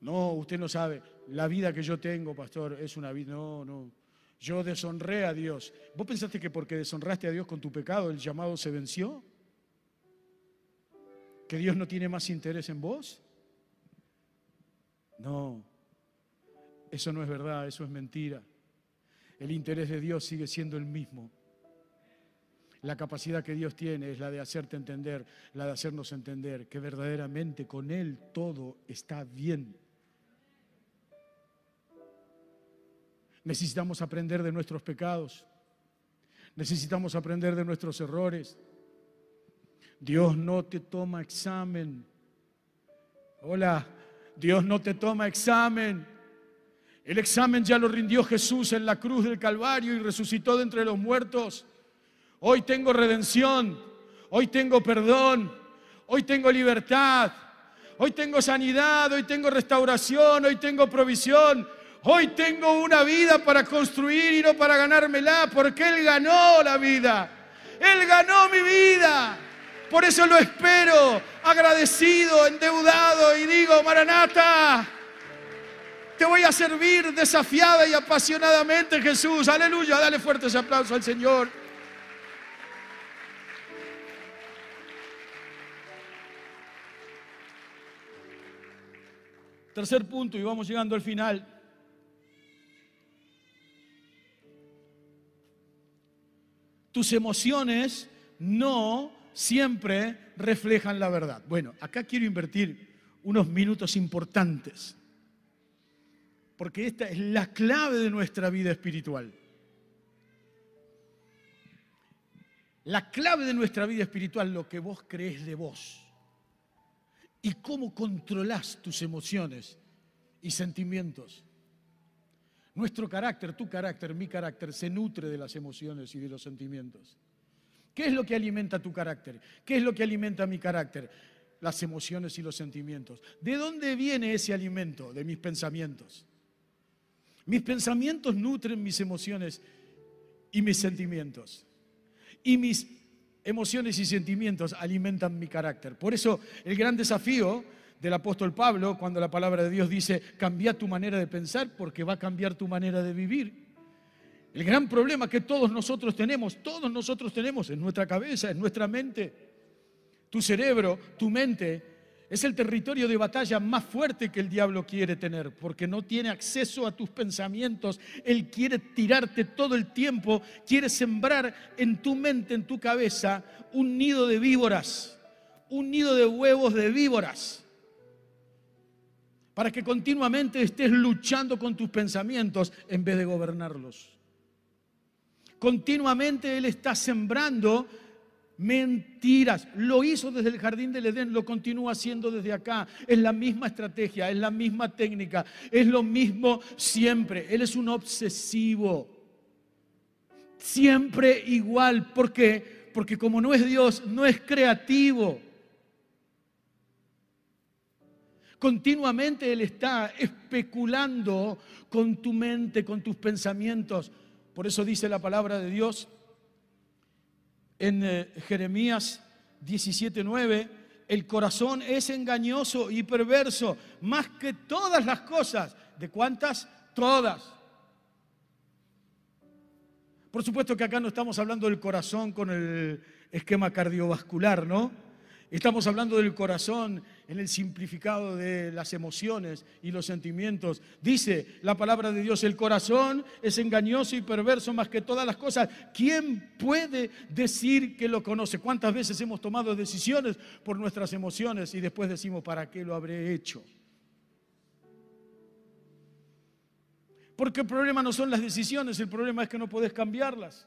no, usted no sabe. La vida que yo tengo, pastor, es una vida. No, no. Yo deshonré a Dios. ¿Vos pensaste que porque deshonraste a Dios con tu pecado, el llamado se venció? ¿Que Dios no tiene más interés en vos? No. Eso no es verdad, eso es mentira. El interés de Dios sigue siendo el mismo. La capacidad que Dios tiene es la de hacerte entender, la de hacernos entender que verdaderamente con Él todo está bien. Necesitamos aprender de nuestros pecados. Necesitamos aprender de nuestros errores. Dios no te toma examen. Hola, Dios no te toma examen. El examen ya lo rindió Jesús en la cruz del Calvario y resucitó de entre los muertos. Hoy tengo redención, hoy tengo perdón, hoy tengo libertad, hoy tengo sanidad, hoy tengo restauración, hoy tengo provisión. Hoy tengo una vida para construir y no para ganármela, porque Él ganó la vida. Él ganó mi vida. Por eso lo espero, agradecido, endeudado, y digo, Maranata, te voy a servir desafiada y apasionadamente, Jesús. Aleluya, dale fuerte ese aplauso al Señor. Tercer punto, y vamos llegando al final. Tus emociones no siempre reflejan la verdad. Bueno, acá quiero invertir unos minutos importantes porque esta es la clave de nuestra vida espiritual. La clave de nuestra vida espiritual, lo que vos crees de vos y cómo controlás tus emociones y sentimientos. Nuestro carácter, tu carácter, mi carácter, se nutre de las emociones y de los sentimientos. ¿Qué es lo que alimenta tu carácter? ¿Qué es lo que alimenta mi carácter? Las emociones y los sentimientos. ¿De dónde viene ese alimento? De mis pensamientos. Mis pensamientos nutren mis emociones y mis sentimientos. Y mis emociones y sentimientos alimentan mi carácter. Por eso el gran desafío del apóstol Pablo, cuando la palabra de Dios dice, cambia tu manera de pensar porque va a cambiar tu manera de vivir. El gran problema que todos nosotros tenemos, todos nosotros tenemos en nuestra cabeza, en nuestra mente, tu cerebro, tu mente, es el territorio de batalla más fuerte que el diablo quiere tener, porque no tiene acceso a tus pensamientos. Él quiere tirarte todo el tiempo, quiere sembrar en tu mente, en tu cabeza, un nido de víboras, un nido de huevos de víboras, para que continuamente estés luchando con tus pensamientos en vez de gobernarlos. Continuamente Él está sembrando mentiras. Lo hizo desde el jardín del Edén, lo continúa haciendo desde acá. Es la misma estrategia, es la misma técnica, es lo mismo siempre. Él es un obsesivo. Siempre igual. ¿Por qué? Porque como no es Dios, no es creativo. Continuamente Él está especulando con tu mente, con tus pensamientos. Por eso dice la palabra de Dios en eh, Jeremías 17:9, el corazón es engañoso y perverso más que todas las cosas. ¿De cuántas? Todas. Por supuesto que acá no estamos hablando del corazón con el esquema cardiovascular, ¿no? Estamos hablando del corazón en el simplificado de las emociones y los sentimientos. Dice la palabra de Dios, el corazón es engañoso y perverso más que todas las cosas. ¿Quién puede decir que lo conoce? ¿Cuántas veces hemos tomado decisiones por nuestras emociones y después decimos, ¿para qué lo habré hecho? Porque el problema no son las decisiones, el problema es que no podés cambiarlas.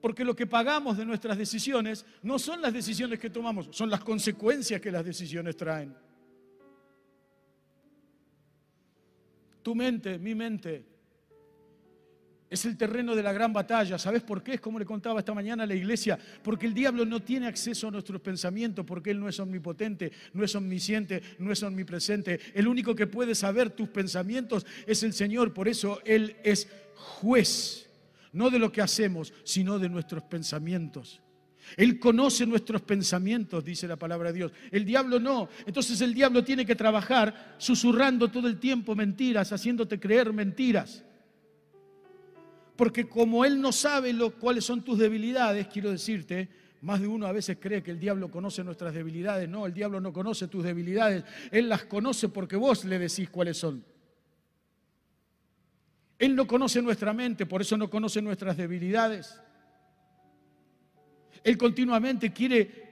Porque lo que pagamos de nuestras decisiones no son las decisiones que tomamos, son las consecuencias que las decisiones traen. Tu mente, mi mente, es el terreno de la gran batalla. ¿Sabes por qué? Es como le contaba esta mañana a la iglesia. Porque el diablo no tiene acceso a nuestros pensamientos, porque él no es omnipotente, no es omnisciente, no es omnipresente. El único que puede saber tus pensamientos es el Señor. Por eso Él es juez no de lo que hacemos, sino de nuestros pensamientos. Él conoce nuestros pensamientos, dice la palabra de Dios. El diablo no. Entonces el diablo tiene que trabajar susurrando todo el tiempo mentiras, haciéndote creer mentiras. Porque como él no sabe lo, cuáles son tus debilidades, quiero decirte, más de uno a veces cree que el diablo conoce nuestras debilidades. No, el diablo no conoce tus debilidades. Él las conoce porque vos le decís cuáles son. Él no conoce nuestra mente, por eso no conoce nuestras debilidades. Él continuamente quiere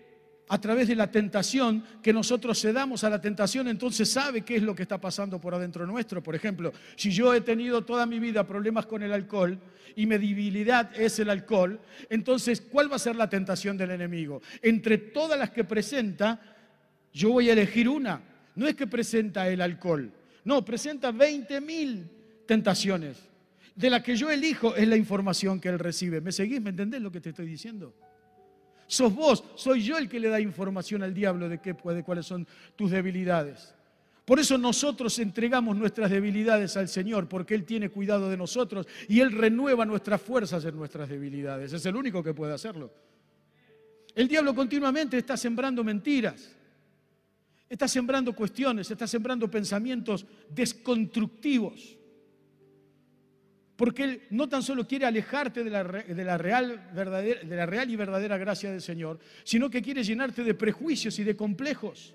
a través de la tentación, que nosotros cedamos a la tentación, entonces sabe qué es lo que está pasando por adentro nuestro. Por ejemplo, si yo he tenido toda mi vida problemas con el alcohol y mi debilidad es el alcohol, entonces, ¿cuál va a ser la tentación del enemigo? Entre todas las que presenta, yo voy a elegir una. No es que presenta el alcohol, no, presenta 20 mil tentaciones. De la que yo elijo es la información que él recibe. ¿Me seguís? ¿Me entendés lo que te estoy diciendo? Sos vos, soy yo el que le da información al diablo de qué puede, cuáles son tus debilidades. Por eso nosotros entregamos nuestras debilidades al Señor, porque Él tiene cuidado de nosotros y Él renueva nuestras fuerzas en nuestras debilidades. Es el único que puede hacerlo. El diablo continuamente está sembrando mentiras, está sembrando cuestiones, está sembrando pensamientos desconstructivos. Porque Él no tan solo quiere alejarte de la, real, real y verdadera gracia del Señor, sino que quiere llenarte de prejuicios y de complejos.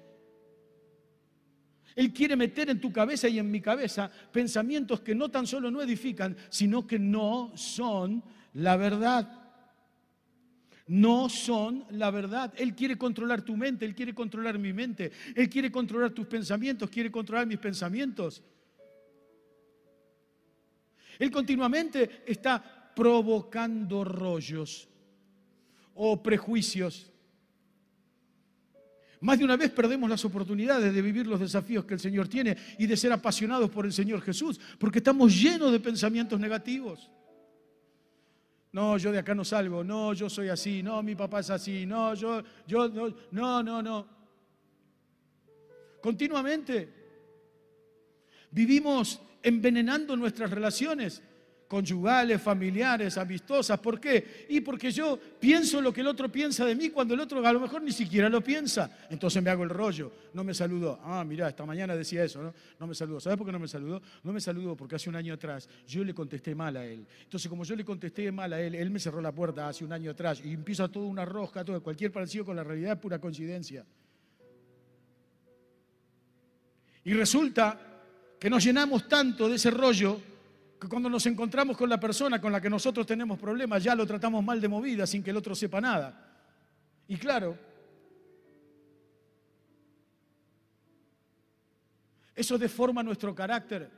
Él quiere meter en tu cabeza y en mi cabeza pensamientos que no tan solo no edifican, sino que no son la verdad. No son la verdad. Él quiere controlar tu mente, Él quiere controlar mi mente, Él quiere controlar tus pensamientos, quiere controlar mis pensamientos. Él continuamente está provocando rollos o prejuicios. Más de una vez perdemos las oportunidades de vivir los desafíos que el Señor tiene y de ser apasionados por el Señor Jesús, porque estamos llenos de pensamientos negativos. No, yo de acá no salgo, no, yo soy así, no, mi papá es así, no, yo, yo, no, no, no, no. Continuamente vivimos envenenando nuestras relaciones conyugales, familiares, amistosas. ¿Por qué? Y porque yo pienso lo que el otro piensa de mí cuando el otro a lo mejor ni siquiera lo piensa. Entonces me hago el rollo. No me saludó. Ah, mira, esta mañana decía eso, ¿no? No me saludó. ¿Sabes por qué no me saludó? No me saludó porque hace un año atrás yo le contesté mal a él. Entonces, como yo le contesté mal a él, él me cerró la puerta hace un año atrás y empieza toda una rosca, todo, cualquier parecido con la realidad es pura coincidencia. Y resulta que nos llenamos tanto de ese rollo que cuando nos encontramos con la persona con la que nosotros tenemos problemas ya lo tratamos mal de movida sin que el otro sepa nada. Y claro, eso deforma nuestro carácter,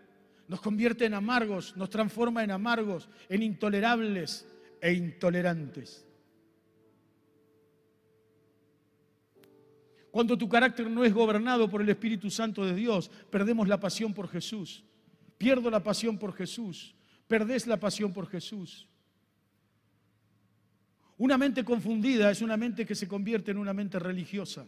nos convierte en amargos, nos transforma en amargos, en intolerables e intolerantes. Cuando tu carácter no es gobernado por el Espíritu Santo de Dios, perdemos la pasión por Jesús. Pierdo la pasión por Jesús. Perdés la pasión por Jesús. Una mente confundida es una mente que se convierte en una mente religiosa.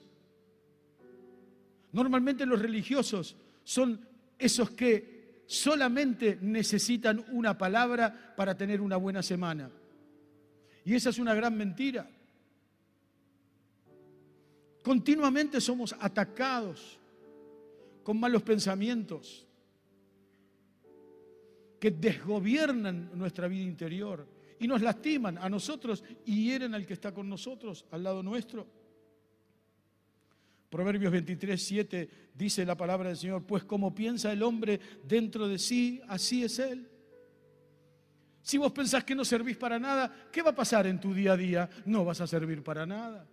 Normalmente los religiosos son esos que solamente necesitan una palabra para tener una buena semana. Y esa es una gran mentira. Continuamente somos atacados con malos pensamientos que desgobiernan nuestra vida interior y nos lastiman a nosotros y hieren al que está con nosotros, al lado nuestro. Proverbios 23, 7 dice la palabra del Señor, pues como piensa el hombre dentro de sí, así es él. Si vos pensás que no servís para nada, ¿qué va a pasar en tu día a día? No vas a servir para nada.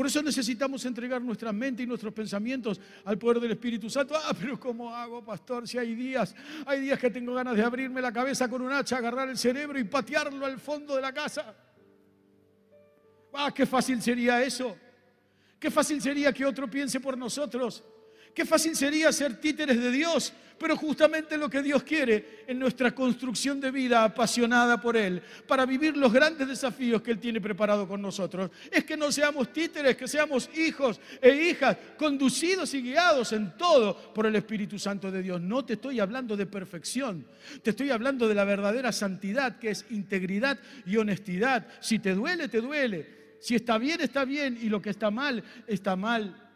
Por eso necesitamos entregar nuestra mente y nuestros pensamientos al poder del Espíritu Santo. Ah, pero ¿cómo hago, pastor? Si hay días, hay días que tengo ganas de abrirme la cabeza con un hacha, agarrar el cerebro y patearlo al fondo de la casa. Ah, qué fácil sería eso. Qué fácil sería que otro piense por nosotros. Qué fácil sería ser títeres de Dios, pero justamente lo que Dios quiere en nuestra construcción de vida apasionada por Él, para vivir los grandes desafíos que Él tiene preparado con nosotros, es que no seamos títeres, que seamos hijos e hijas, conducidos y guiados en todo por el Espíritu Santo de Dios. No te estoy hablando de perfección, te estoy hablando de la verdadera santidad, que es integridad y honestidad. Si te duele, te duele. Si está bien, está bien, y lo que está mal, está mal.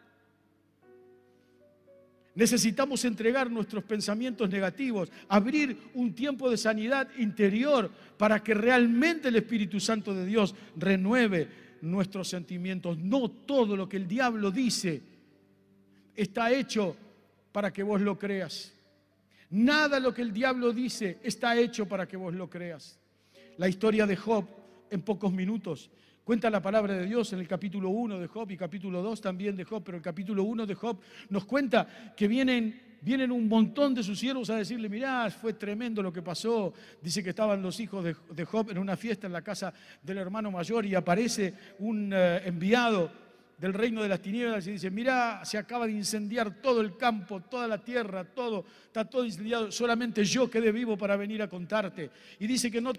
Necesitamos entregar nuestros pensamientos negativos, abrir un tiempo de sanidad interior para que realmente el Espíritu Santo de Dios renueve nuestros sentimientos. No todo lo que el diablo dice está hecho para que vos lo creas. Nada lo que el diablo dice está hecho para que vos lo creas. La historia de Job en pocos minutos. Cuenta la palabra de Dios en el capítulo 1 de Job y capítulo 2 también de Job, pero el capítulo 1 de Job nos cuenta que vienen, un montón de sus siervos a decirle, mirá, fue tremendo lo que pasó. Dice que estaban los hijos de, Job en una fiesta en la casa del hermano mayor y aparece un eh, enviado del reino de las tinieblas y dice, mira, se acaba de incendiar todo el campo, toda la tierra, todo, está todo incendiado, solamente yo quedé vivo para venir a contarte. Y dice que no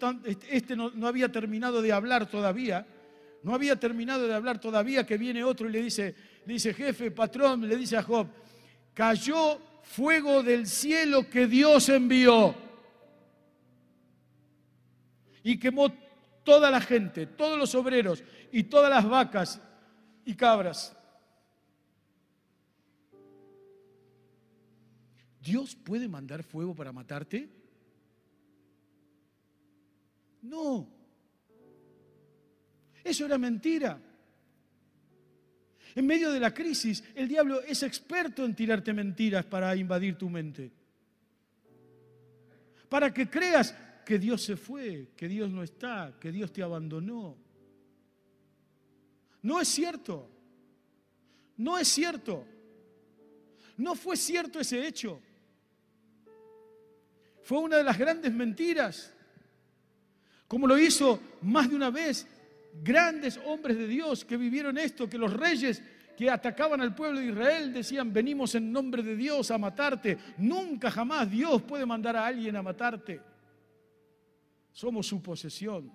este no, no había terminado de hablar todavía, no había terminado de hablar todavía, que viene otro y le dice, le dice, jefe, patrón, le dice a Job, cayó fuego del cielo que Dios envió y quemó toda la gente, todos los obreros y todas las vacas y cabras. ¿Dios puede mandar fuego para matarte? No. Eso era mentira. En medio de la crisis, el diablo es experto en tirarte mentiras para invadir tu mente. Para que creas que Dios se fue, que Dios no está, que Dios te abandonó. No es cierto. No es cierto. No fue cierto ese hecho. Fue una de las grandes mentiras. Como lo hizo más de una vez grandes hombres de Dios que vivieron esto, que los reyes que atacaban al pueblo de Israel decían, venimos en nombre de Dios a matarte. Nunca jamás Dios puede mandar a alguien a matarte. Somos su posesión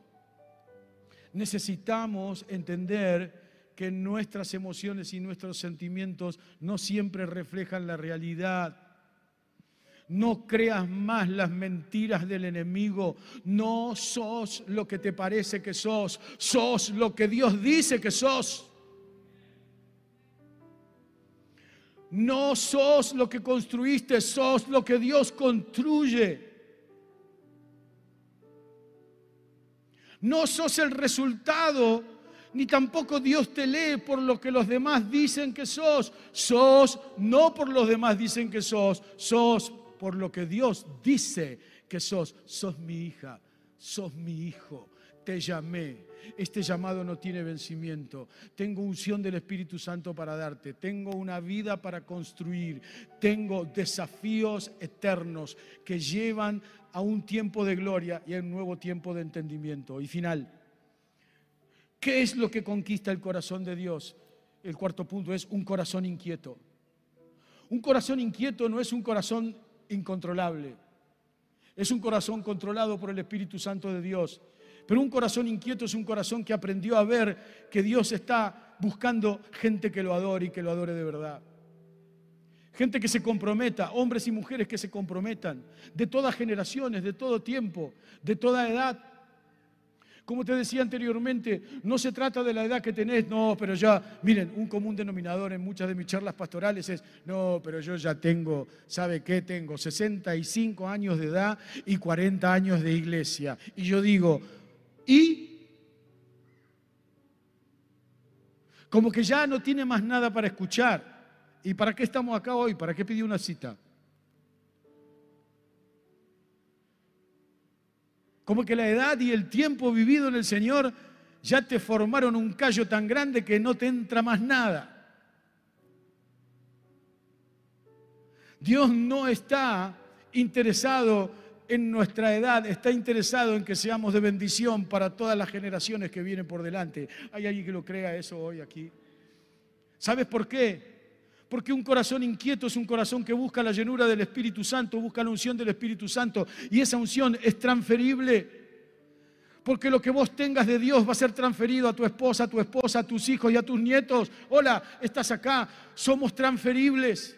necesitamos entender que nuestras emociones y nuestros sentimientos no siempre reflejan la realidad. No creas más las mentiras del enemigo. No sos lo que te parece que sos. Sos lo que Dios dice que sos. No sos lo que construiste, sos lo que Dios construye. No sos el resultado, ni tampoco Dios te lee por lo que los demás dicen que sos. Sos no por los demás dicen que sos, sos por lo que Dios dice que sos. Sos mi hija, sos mi hijo, te llamé. Este llamado no tiene vencimiento. Tengo unción del Espíritu Santo para darte. Tengo una vida para construir. Tengo desafíos eternos que llevan a un tiempo de gloria y a un nuevo tiempo de entendimiento. Y final, ¿qué es lo que conquista el corazón de Dios? El cuarto punto es un corazón inquieto. Un corazón inquieto no es un corazón incontrolable. Es un corazón controlado por el Espíritu Santo de Dios. Pero un corazón inquieto es un corazón que aprendió a ver que Dios está buscando gente que lo adore y que lo adore de verdad. Gente que se comprometa, hombres y mujeres que se comprometan, de todas generaciones, de todo tiempo, de toda edad. Como te decía anteriormente, no se trata de la edad que tenés, no, pero ya, miren, un común denominador en muchas de mis charlas pastorales es, no, pero yo ya tengo, ¿sabe qué? Tengo 65 años de edad y 40 años de iglesia. Y yo digo, ¿y? Como que ya no tiene más nada para escuchar. ¿Y para qué estamos acá hoy? ¿Para qué pidió una cita? Como que la edad y el tiempo vivido en el Señor ya te formaron un callo tan grande que no te entra más nada. Dios no está interesado en nuestra edad, está interesado en que seamos de bendición para todas las generaciones que vienen por delante. ¿Hay alguien que lo crea eso hoy aquí? ¿Sabes por qué? Porque un corazón inquieto es un corazón que busca la llenura del Espíritu Santo, busca la unción del Espíritu Santo. Y esa unción es transferible. Porque lo que vos tengas de Dios va a ser transferido a tu esposa, a tu esposa, a tus hijos y a tus nietos. Hola, estás acá. Somos transferibles.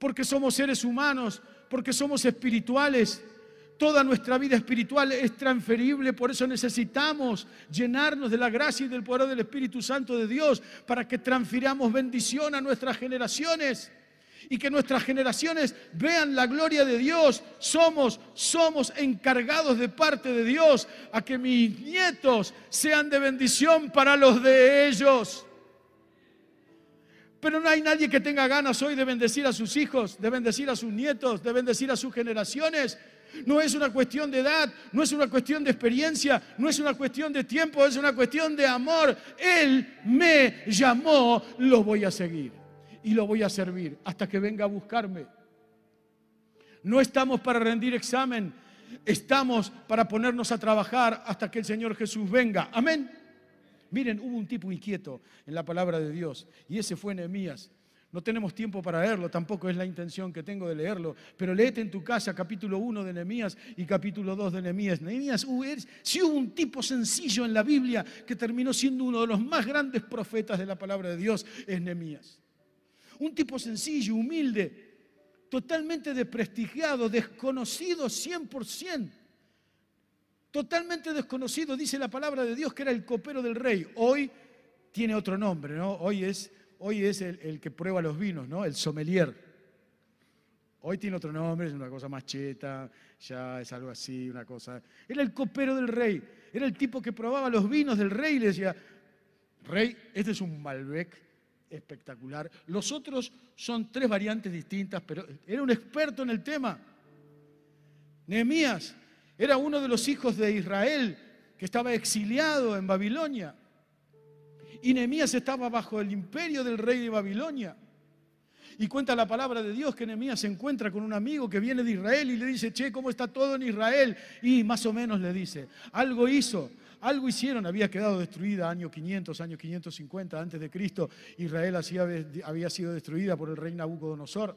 Porque somos seres humanos, porque somos espirituales. Toda nuestra vida espiritual es transferible, por eso necesitamos llenarnos de la gracia y del poder del Espíritu Santo de Dios para que transfiramos bendición a nuestras generaciones y que nuestras generaciones vean la gloria de Dios. Somos, somos encargados de parte de Dios a que mis nietos sean de bendición para los de ellos. Pero no hay nadie que tenga ganas hoy de bendecir a sus hijos, de bendecir a sus nietos, de bendecir a sus generaciones. No es una cuestión de edad, no es una cuestión de experiencia, no es una cuestión de tiempo, es una cuestión de amor. Él me llamó, lo voy a seguir y lo voy a servir hasta que venga a buscarme. No estamos para rendir examen, estamos para ponernos a trabajar hasta que el Señor Jesús venga. Amén. Miren, hubo un tipo inquieto en la palabra de Dios y ese fue Nehemías. No tenemos tiempo para leerlo, tampoco es la intención que tengo de leerlo, pero léete en tu casa capítulo 1 de Nehemías y capítulo 2 de Nehemías. Nehemías, si hubo un tipo sencillo en la Biblia que terminó siendo uno de los más grandes profetas de la palabra de Dios, es Nehemías. Un tipo sencillo, humilde, totalmente desprestigiado, desconocido 100%. Totalmente desconocido, dice la palabra de Dios, que era el copero del rey. Hoy tiene otro nombre, ¿no? Hoy es, hoy es el, que prueba los vinos, ¿no? El sommelier. Hoy tiene otro nombre, es una cosa más cheta, ya es algo así, una cosa. Era el copero del rey, era el tipo que probaba los vinos del rey y le decía, rey, este es un Malbec, espectacular. Los otros son tres variantes distintas, pero era un experto en el tema. Nehemías era uno de los hijos de Israel que estaba exiliado en Babilonia. Y Nehemías estaba bajo el imperio del rey de Babilonia. Y cuenta la palabra de Dios que Nehemías se encuentra con un amigo que viene de Israel y le dice, che, ¿cómo está todo en Israel? Y más o menos le dice, algo hizo, algo hicieron, había quedado destruida año 500, año 550 antes de Cristo. Israel había sido destruida por el rey Nabucodonosor.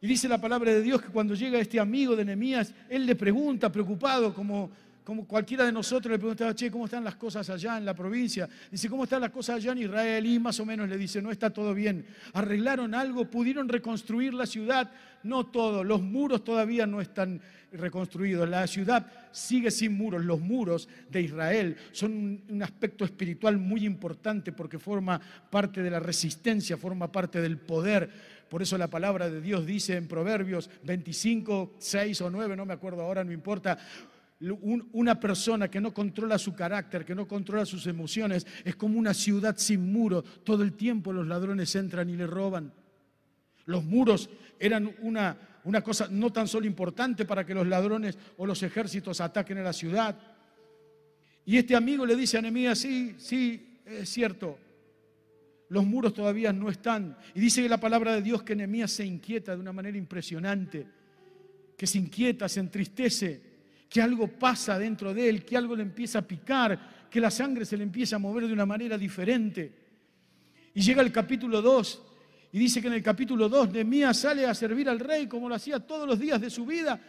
Y dice la palabra de Dios que cuando llega este amigo de Nehemías, él le pregunta, preocupado, como, como cualquiera de nosotros le preguntaba, che, ¿cómo están las cosas allá en la provincia? Dice, ¿cómo están las cosas allá en Israel? Y más o menos le dice, no está todo bien. ¿Arreglaron algo? ¿Pudieron reconstruir la ciudad? No todo, los muros todavía no están reconstruidos. La ciudad sigue sin muros. Los muros de Israel son un, aspecto espiritual muy importante porque forma parte de la resistencia, forma parte del poder. Por eso la palabra de Dios dice en Proverbios 25, 6 o 9, no me acuerdo ahora, no importa, una persona que no controla su carácter, que no controla sus emociones, es como una ciudad sin muros. Todo el tiempo los ladrones entran y le roban. Los muros eran una, una cosa no tan solo importante para que los ladrones o los ejércitos ataquen a la ciudad. Y este amigo le dice a Nehemías, sí, sí, es cierto, los muros todavía no están. Y dice la palabra de Dios que Nehemías se inquieta de una manera impresionante, que se inquieta, se entristece, que algo pasa dentro de él, que algo le empieza a picar, que la sangre se le empieza a mover de una manera diferente. Y llega el capítulo 2 y dice que en el capítulo 2 Nehemías sale a servir al rey como lo hacía todos los días de su vida.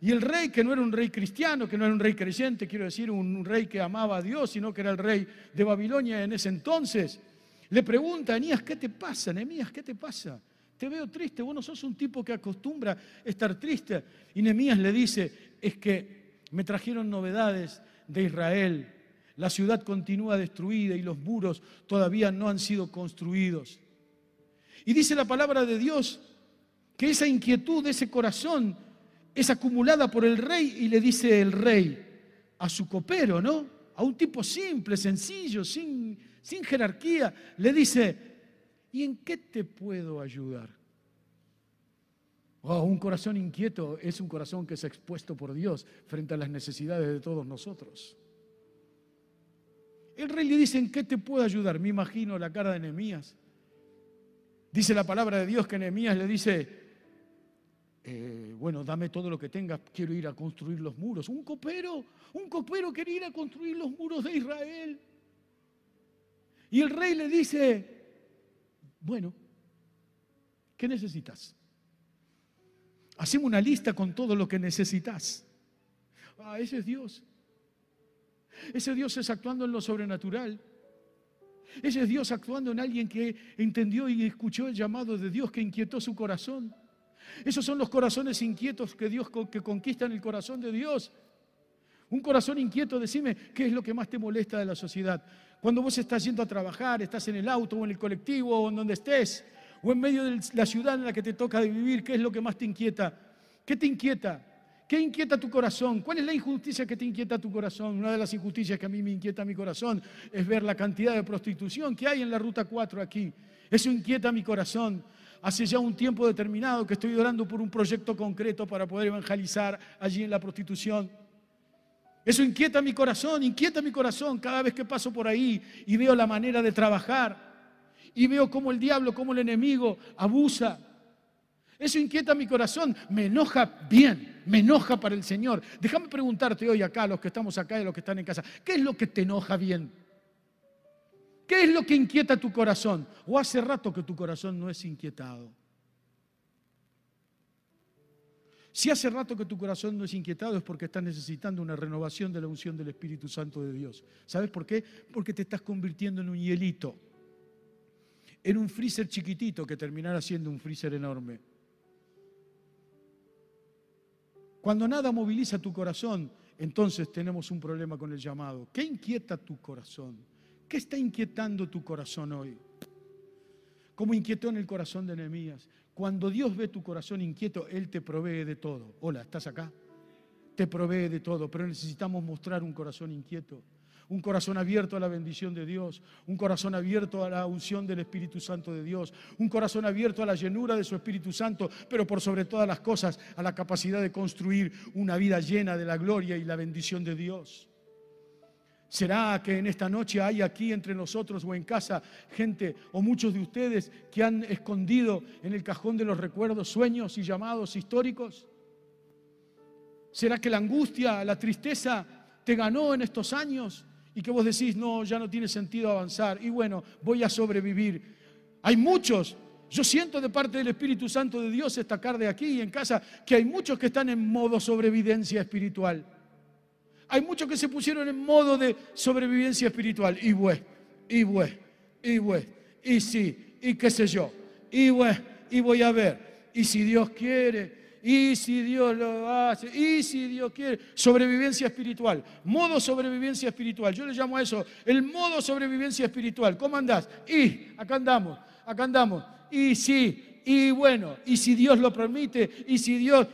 Y el rey, que no era un rey cristiano, que no era un rey creyente, quiero decir, un rey que amaba a Dios, sino que era el rey de Babilonia en ese entonces, le pregunta a Nehemías, ¿qué te pasa, Nehemías? ¿Qué te pasa? Te veo triste, vos no sos un tipo que acostumbra estar triste. Y Nehemías le dice, es que me trajeron novedades de Israel. La ciudad continúa destruida y los muros todavía no han sido construidos. Y dice la palabra de Dios que esa inquietud, ese corazón, es acumulada por el rey y le dice el rey a su copero, ¿no? A un tipo simple, sencillo, sin, sin jerarquía, le dice, ¿y en qué te puedo ayudar? Oh, un corazón inquieto es un corazón que es expuesto por Dios frente a las necesidades de todos nosotros. El rey le dice, ¿en qué te puedo ayudar? Me imagino la cara de Nehemías. Dice la palabra de Dios que Nehemías le dice, eh, bueno, dame todo lo que tengas, quiero ir a construir los muros. Un copero, un copero quería ir a construir los muros de Israel. Y el rey le dice, bueno, ¿qué necesitas? Hacemos una lista con todo lo que necesitas. Ah, ese es Dios. Ese Dios es actuando en lo sobrenatural. Ese es Dios actuando en alguien que entendió y escuchó el llamado de Dios que inquietó su corazón. Esos son los corazones inquietos que Dios que conquistan el corazón de Dios. Un corazón inquieto, decime, ¿qué es lo que más te molesta de la sociedad? Cuando vos estás yendo a trabajar, estás en el auto o en el colectivo o en donde estés, o en medio de la ciudad en la que te toca vivir, ¿qué es lo que más te inquieta? ¿Qué te inquieta? ¿Qué inquieta tu corazón? ¿Cuál es la injusticia que te inquieta tu corazón? Una de las injusticias que a mí me inquieta mi corazón es ver la cantidad de prostitución que hay en la Ruta 4 aquí. Eso inquieta mi corazón. Hace ya un tiempo determinado que estoy orando por un proyecto concreto para poder evangelizar allí en la prostitución. Eso inquieta mi corazón, inquieta mi corazón cada vez que paso por ahí y veo la manera de trabajar y veo cómo el diablo, cómo el enemigo abusa eso inquieta mi corazón, me enoja bien, me enoja para el Señor. Déjame preguntarte hoy acá, los que estamos acá y los que están en casa, ¿qué es lo que te enoja bien? ¿Qué es lo que inquieta tu corazón? ¿O hace rato que tu corazón no es inquietado? Si hace rato que tu corazón no es inquietado es porque estás necesitando una renovación de la unción del Espíritu Santo de Dios. ¿Sabes por qué? Porque te estás convirtiendo en un hielito, en un freezer chiquitito que terminará siendo un freezer enorme. Cuando nada moviliza tu corazón, entonces tenemos un problema con el llamado. ¿Qué inquieta tu corazón? ¿Qué está inquietando tu corazón hoy? Como inquietó en el corazón de Nehemías. Cuando Dios ve tu corazón inquieto, Él te provee de todo. Hola, ¿estás acá? Te provee de todo, pero necesitamos mostrar un corazón inquieto un corazón abierto a la bendición de Dios, un corazón abierto a la unción del Espíritu Santo de Dios, un corazón abierto a la llenura de su Espíritu Santo, pero por sobre todas las cosas a la capacidad de construir una vida llena de la gloria y la bendición de Dios. ¿Será que en esta noche hay aquí entre nosotros o en casa gente o muchos de ustedes que han escondido en el cajón de los recuerdos sueños y llamados históricos? ¿Será que la angustia, la tristeza te ganó en estos años? Y que vos decís, no, ya no tiene sentido avanzar, y bueno, voy a sobrevivir. Hay muchos, yo siento de parte del Espíritu Santo de Dios esta tarde aquí y en casa, que hay muchos que están en modo sobrevivencia espiritual. Hay muchos que se pusieron en modo de sobrevivencia espiritual, y bueno, y bueno, y bueno, y sí, y qué sé yo, y bueno, y voy a ver, y si Dios quiere, y si Dios lo hace, y si Dios quiere. Sobrevivencia espiritual, modo sobrevivencia espiritual. Yo le llamo a eso el modo sobrevivencia espiritual. ¿Cómo andás? Y acá andamos, acá andamos. Y sí, y bueno, y si Dios lo permite, y si Dios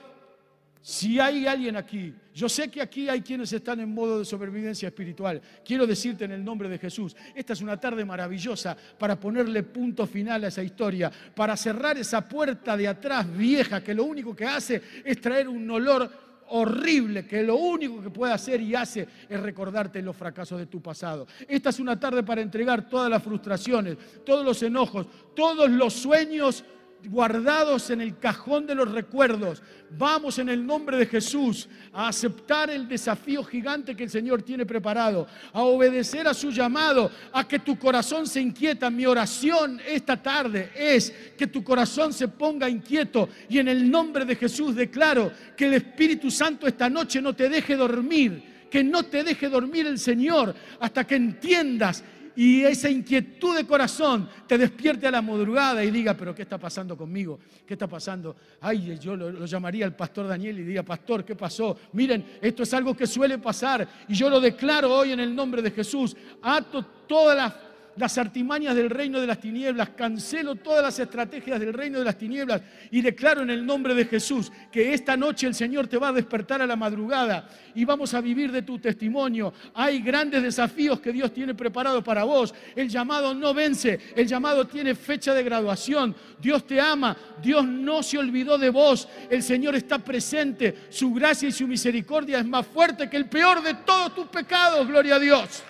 si hay alguien aquí, yo sé que aquí hay quienes están en modo de sobrevivencia espiritual. Quiero decirte en el nombre de Jesús, esta es una tarde maravillosa para ponerle punto final a esa historia, para cerrar esa puerta de atrás vieja que lo único que hace es traer un olor horrible que lo único que puede hacer y hace es recordarte los fracasos de tu pasado. Esta es una tarde para entregar todas las frustraciones, todos los enojos, todos los sueños guardados en el cajón de los recuerdos. Vamos en el nombre de Jesús a aceptar el desafío gigante que el Señor tiene preparado, a obedecer a su llamado, a que tu corazón se inquieta. Mi oración esta tarde es que tu corazón se ponga inquieto y en el nombre de Jesús declaro que el Espíritu Santo esta noche no te deje dormir que no te deje dormir el Señor hasta que entiendas y esa inquietud de corazón te despierte a la madrugada y diga, pero ¿qué está pasando conmigo? ¿Qué está pasando? Ay, yo lo, llamaría al pastor Daniel y diría, pastor, ¿qué pasó? Miren, esto es algo que suele pasar y yo lo declaro hoy en el nombre de Jesús. Ato todas las las artimañas del reino de las tinieblas, cancelo todas las estrategias del reino de las tinieblas y declaro en el nombre de Jesús que esta noche el Señor te va a despertar a la madrugada y vamos a vivir de tu testimonio. Hay grandes desafíos que Dios tiene preparado para vos. El llamado no vence, el llamado tiene fecha de graduación. Dios te ama, Dios no se olvidó de vos, el Señor está presente, su gracia y su misericordia es más fuerte que el peor de todos tus pecados, gloria a Dios.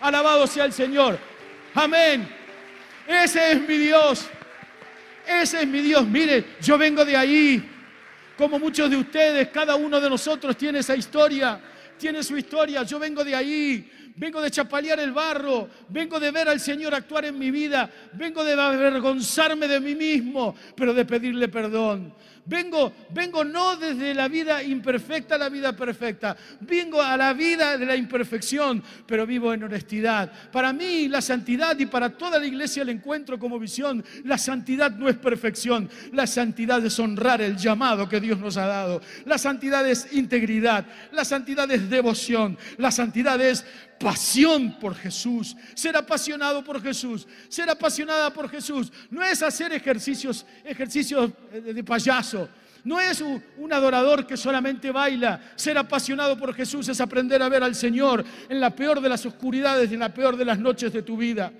Alabado sea el Señor. Amén. Ese es mi Dios. Ese es mi Dios. Mire, yo vengo de ahí. Como muchos de ustedes, cada uno de nosotros tiene esa historia. Tiene su historia. Yo vengo de ahí. Vengo de chapalear el barro, vengo de ver al Señor actuar en mi vida, vengo de avergonzarme de mí mismo, pero de pedirle perdón. Vengo, vengo no desde la vida imperfecta a la vida perfecta. Vengo a la vida de la imperfección, pero vivo en honestidad. Para mí la santidad y para toda la iglesia el encuentro como visión, la santidad no es perfección. La santidad es honrar el llamado que Dios nos ha dado. La santidad es integridad. La santidad es devoción. La santidad es pasión por Jesús, ser apasionado por Jesús, ser apasionada por Jesús. No es hacer ejercicios, ejercicios de payaso, No es un, un, adorador que solamente baila. Ser apasionado por Jesús es aprender a ver al Señor en la peor de las oscuridades y en la peor de las noches de tu vida.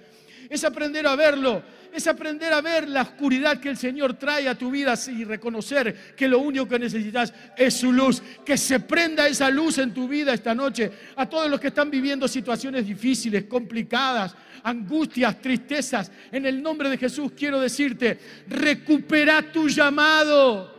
Es aprender a verlo es aprender a ver la oscuridad que el Señor trae a tu vida y reconocer que lo único que necesitas es su luz. Que se prenda esa luz en tu vida esta noche. A todos los que están viviendo situaciones difíciles, complicadas, angustias, tristezas, en el nombre de Jesús quiero decirte, recupera tu llamado.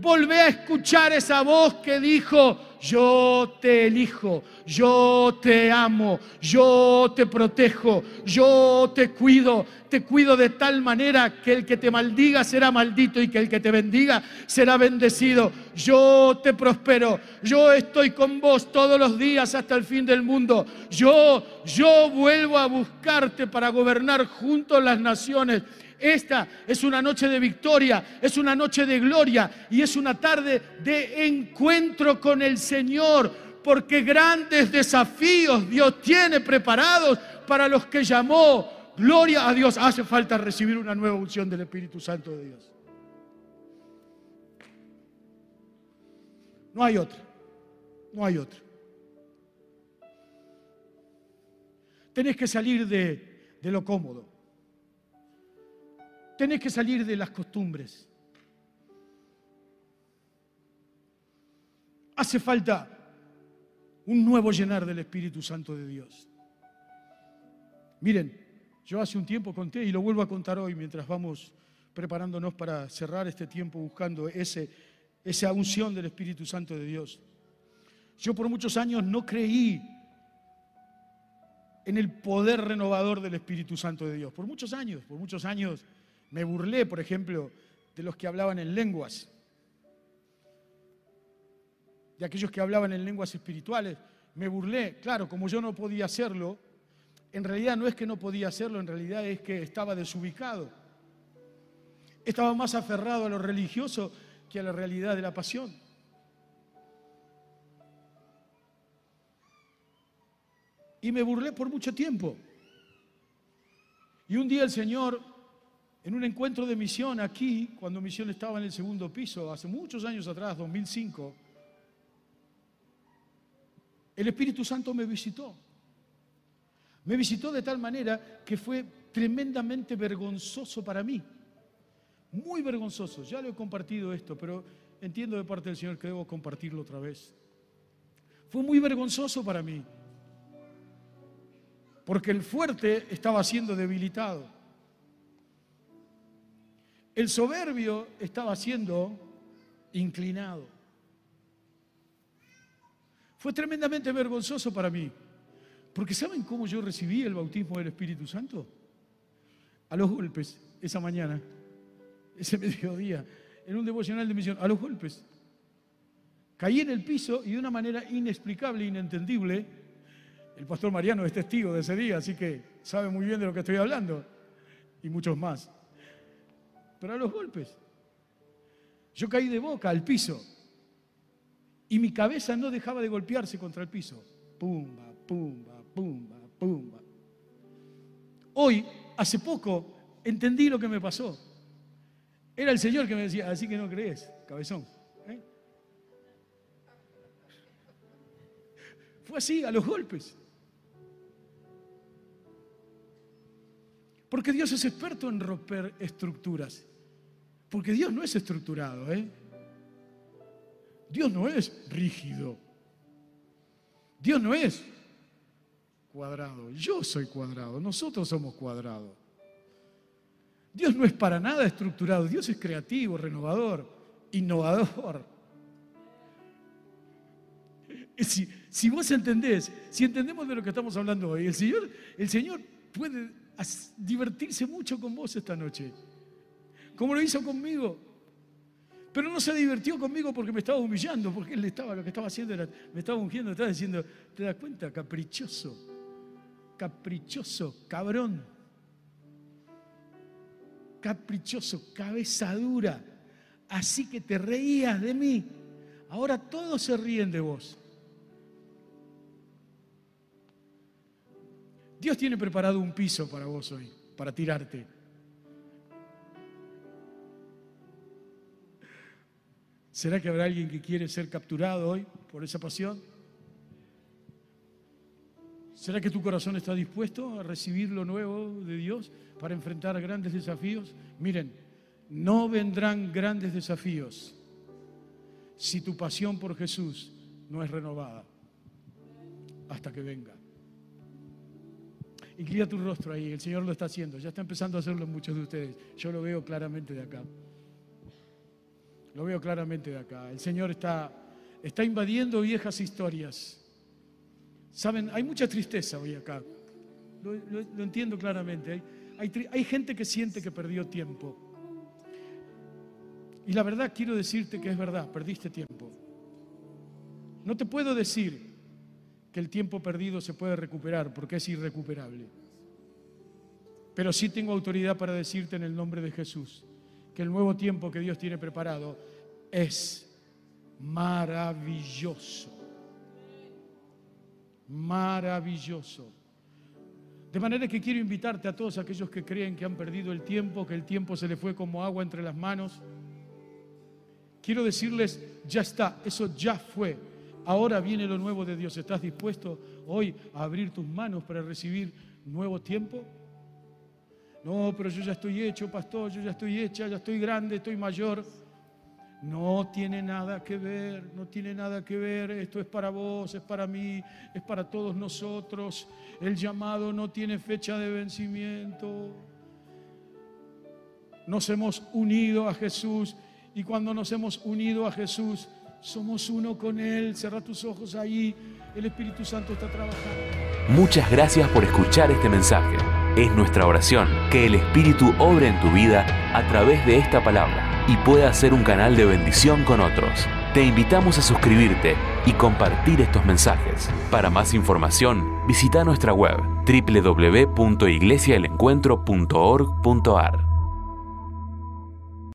Volvé a escuchar esa voz que dijo, yo te elijo, yo te amo, yo te protejo, yo te cuido, te cuido de tal manera que el que te maldiga será maldito y que el que te bendiga será bendecido. Yo te prospero, yo estoy con vos todos los días hasta el fin del mundo. Yo, yo vuelvo a buscarte para gobernar juntos las naciones. Esta es una noche de victoria, es una noche de gloria y es una tarde de encuentro con el Señor, porque grandes desafíos Dios tiene preparados para los que llamó. Gloria a Dios. Hace falta recibir una nueva unción del Espíritu Santo de Dios. No hay otra. No hay otra. Tenés que salir de, de lo cómodo. Tenés que salir de las costumbres. Hace falta un nuevo llenar del Espíritu Santo de Dios. Miren, yo hace un tiempo conté y lo vuelvo a contar hoy mientras vamos preparándonos para cerrar este tiempo buscando ese, esa unción del Espíritu Santo de Dios. Yo por muchos años no creí en el poder renovador del Espíritu Santo de Dios. Por muchos años, por muchos años me burlé, por ejemplo, de los que hablaban en lenguas, de aquellos que hablaban en lenguas espirituales. Me burlé, claro, como yo no podía hacerlo, en realidad no es que no podía hacerlo, en realidad es que estaba desubicado. Estaba más aferrado a lo religioso que a la realidad de la pasión. Y me burlé por mucho tiempo. Y un día el Señor en un encuentro de misión aquí, cuando misión estaba en el segundo piso, hace muchos años atrás, 2005, el Espíritu Santo me visitó. Me visitó de tal manera que fue tremendamente vergonzoso para mí. Muy vergonzoso. Ya lo he compartido esto, pero entiendo de parte del Señor que debo compartirlo otra vez. Fue muy vergonzoso para mí. Porque el fuerte estaba siendo debilitado. El soberbio estaba siendo inclinado. Fue tremendamente vergonzoso para mí. Porque ¿saben cómo yo recibí el bautismo del Espíritu Santo? A los golpes, esa mañana, ese mediodía, en un devocional de misión, a los golpes. Caí en el piso y de una manera inexplicable, inentendible, el pastor Mariano es testigo de ese día, así que sabe muy bien de lo que estoy hablando, y muchos más pero a los golpes. Yo caí de boca al piso y mi cabeza no dejaba de golpearse contra el piso. Pumba, pumba, pumba, pumba. Hoy, hace poco, entendí lo que me pasó. Era el Señor que me decía, así que no crees, cabezón. ¿eh? Fue así, a los golpes. Porque Dios es experto en romper estructuras. Porque Dios no es estructurado, ¿eh? Dios no es rígido. Dios no es cuadrado. Yo soy cuadrado, nosotros somos cuadrados. Dios no es para nada estructurado, Dios es creativo, renovador, innovador. Si, vos entendés, si entendemos de lo que estamos hablando hoy, el Señor, el Señor puede divertirse mucho con vos esta noche como lo hizo conmigo. Pero no se divirtió conmigo porque me estaba humillando, porque él estaba, lo que estaba haciendo era, me estaba ungiendo, estaba diciendo, ¿te das cuenta? Caprichoso, caprichoso, cabrón, caprichoso, cabeza dura. Así que te reías de mí. Ahora todos se ríen de vos. Dios tiene preparado un piso para vos hoy, para tirarte. ¿Será que habrá alguien que quiere ser capturado hoy por esa pasión? ¿Será que tu corazón está dispuesto a recibir lo nuevo de Dios para enfrentar grandes desafíos? Miren, no vendrán grandes desafíos si tu pasión por Jesús no es renovada hasta que venga. Inclina tu rostro ahí, el Señor lo está haciendo, ya está empezando a hacerlo muchos de ustedes. Yo lo veo claramente de acá. Lo veo claramente de acá. El Señor está, está invadiendo viejas historias. Saben, hay mucha tristeza hoy acá. Lo, entiendo claramente. Hay, hay gente que siente que perdió tiempo. Y la verdad quiero decirte que es verdad, perdiste tiempo. No te puedo decir que el tiempo perdido se puede recuperar porque es irrecuperable. Pero sí tengo autoridad para decirte en el nombre de Jesús que el nuevo tiempo que Dios tiene preparado es maravilloso. Maravilloso. De manera que quiero invitarte a todos aquellos que creen que han perdido el tiempo, que el tiempo se le fue como agua entre las manos. Quiero decirles, ya está, eso ya fue. Ahora viene lo nuevo de Dios. ¿Estás dispuesto hoy a abrir tus manos para recibir nuevo tiempo? No, pero yo ya estoy hecho, pastor, yo ya estoy hecha, ya estoy grande, estoy mayor. No tiene nada que ver, no tiene nada que ver. Esto es para vos, es para mí, es para todos nosotros. El llamado no tiene fecha de vencimiento. Nos hemos unido a Jesús y cuando nos hemos unido a Jesús, somos uno con Él. Cerra tus ojos ahí. El Espíritu Santo está trabajando. Muchas gracias por escuchar este mensaje. Es nuestra oración que el Espíritu obre en tu vida a través de esta palabra y pueda ser un canal de bendición con otros. Te invitamos a suscribirte y compartir estos mensajes. Para más información, visita nuestra web www.iglesiaelencuentro.org.ar.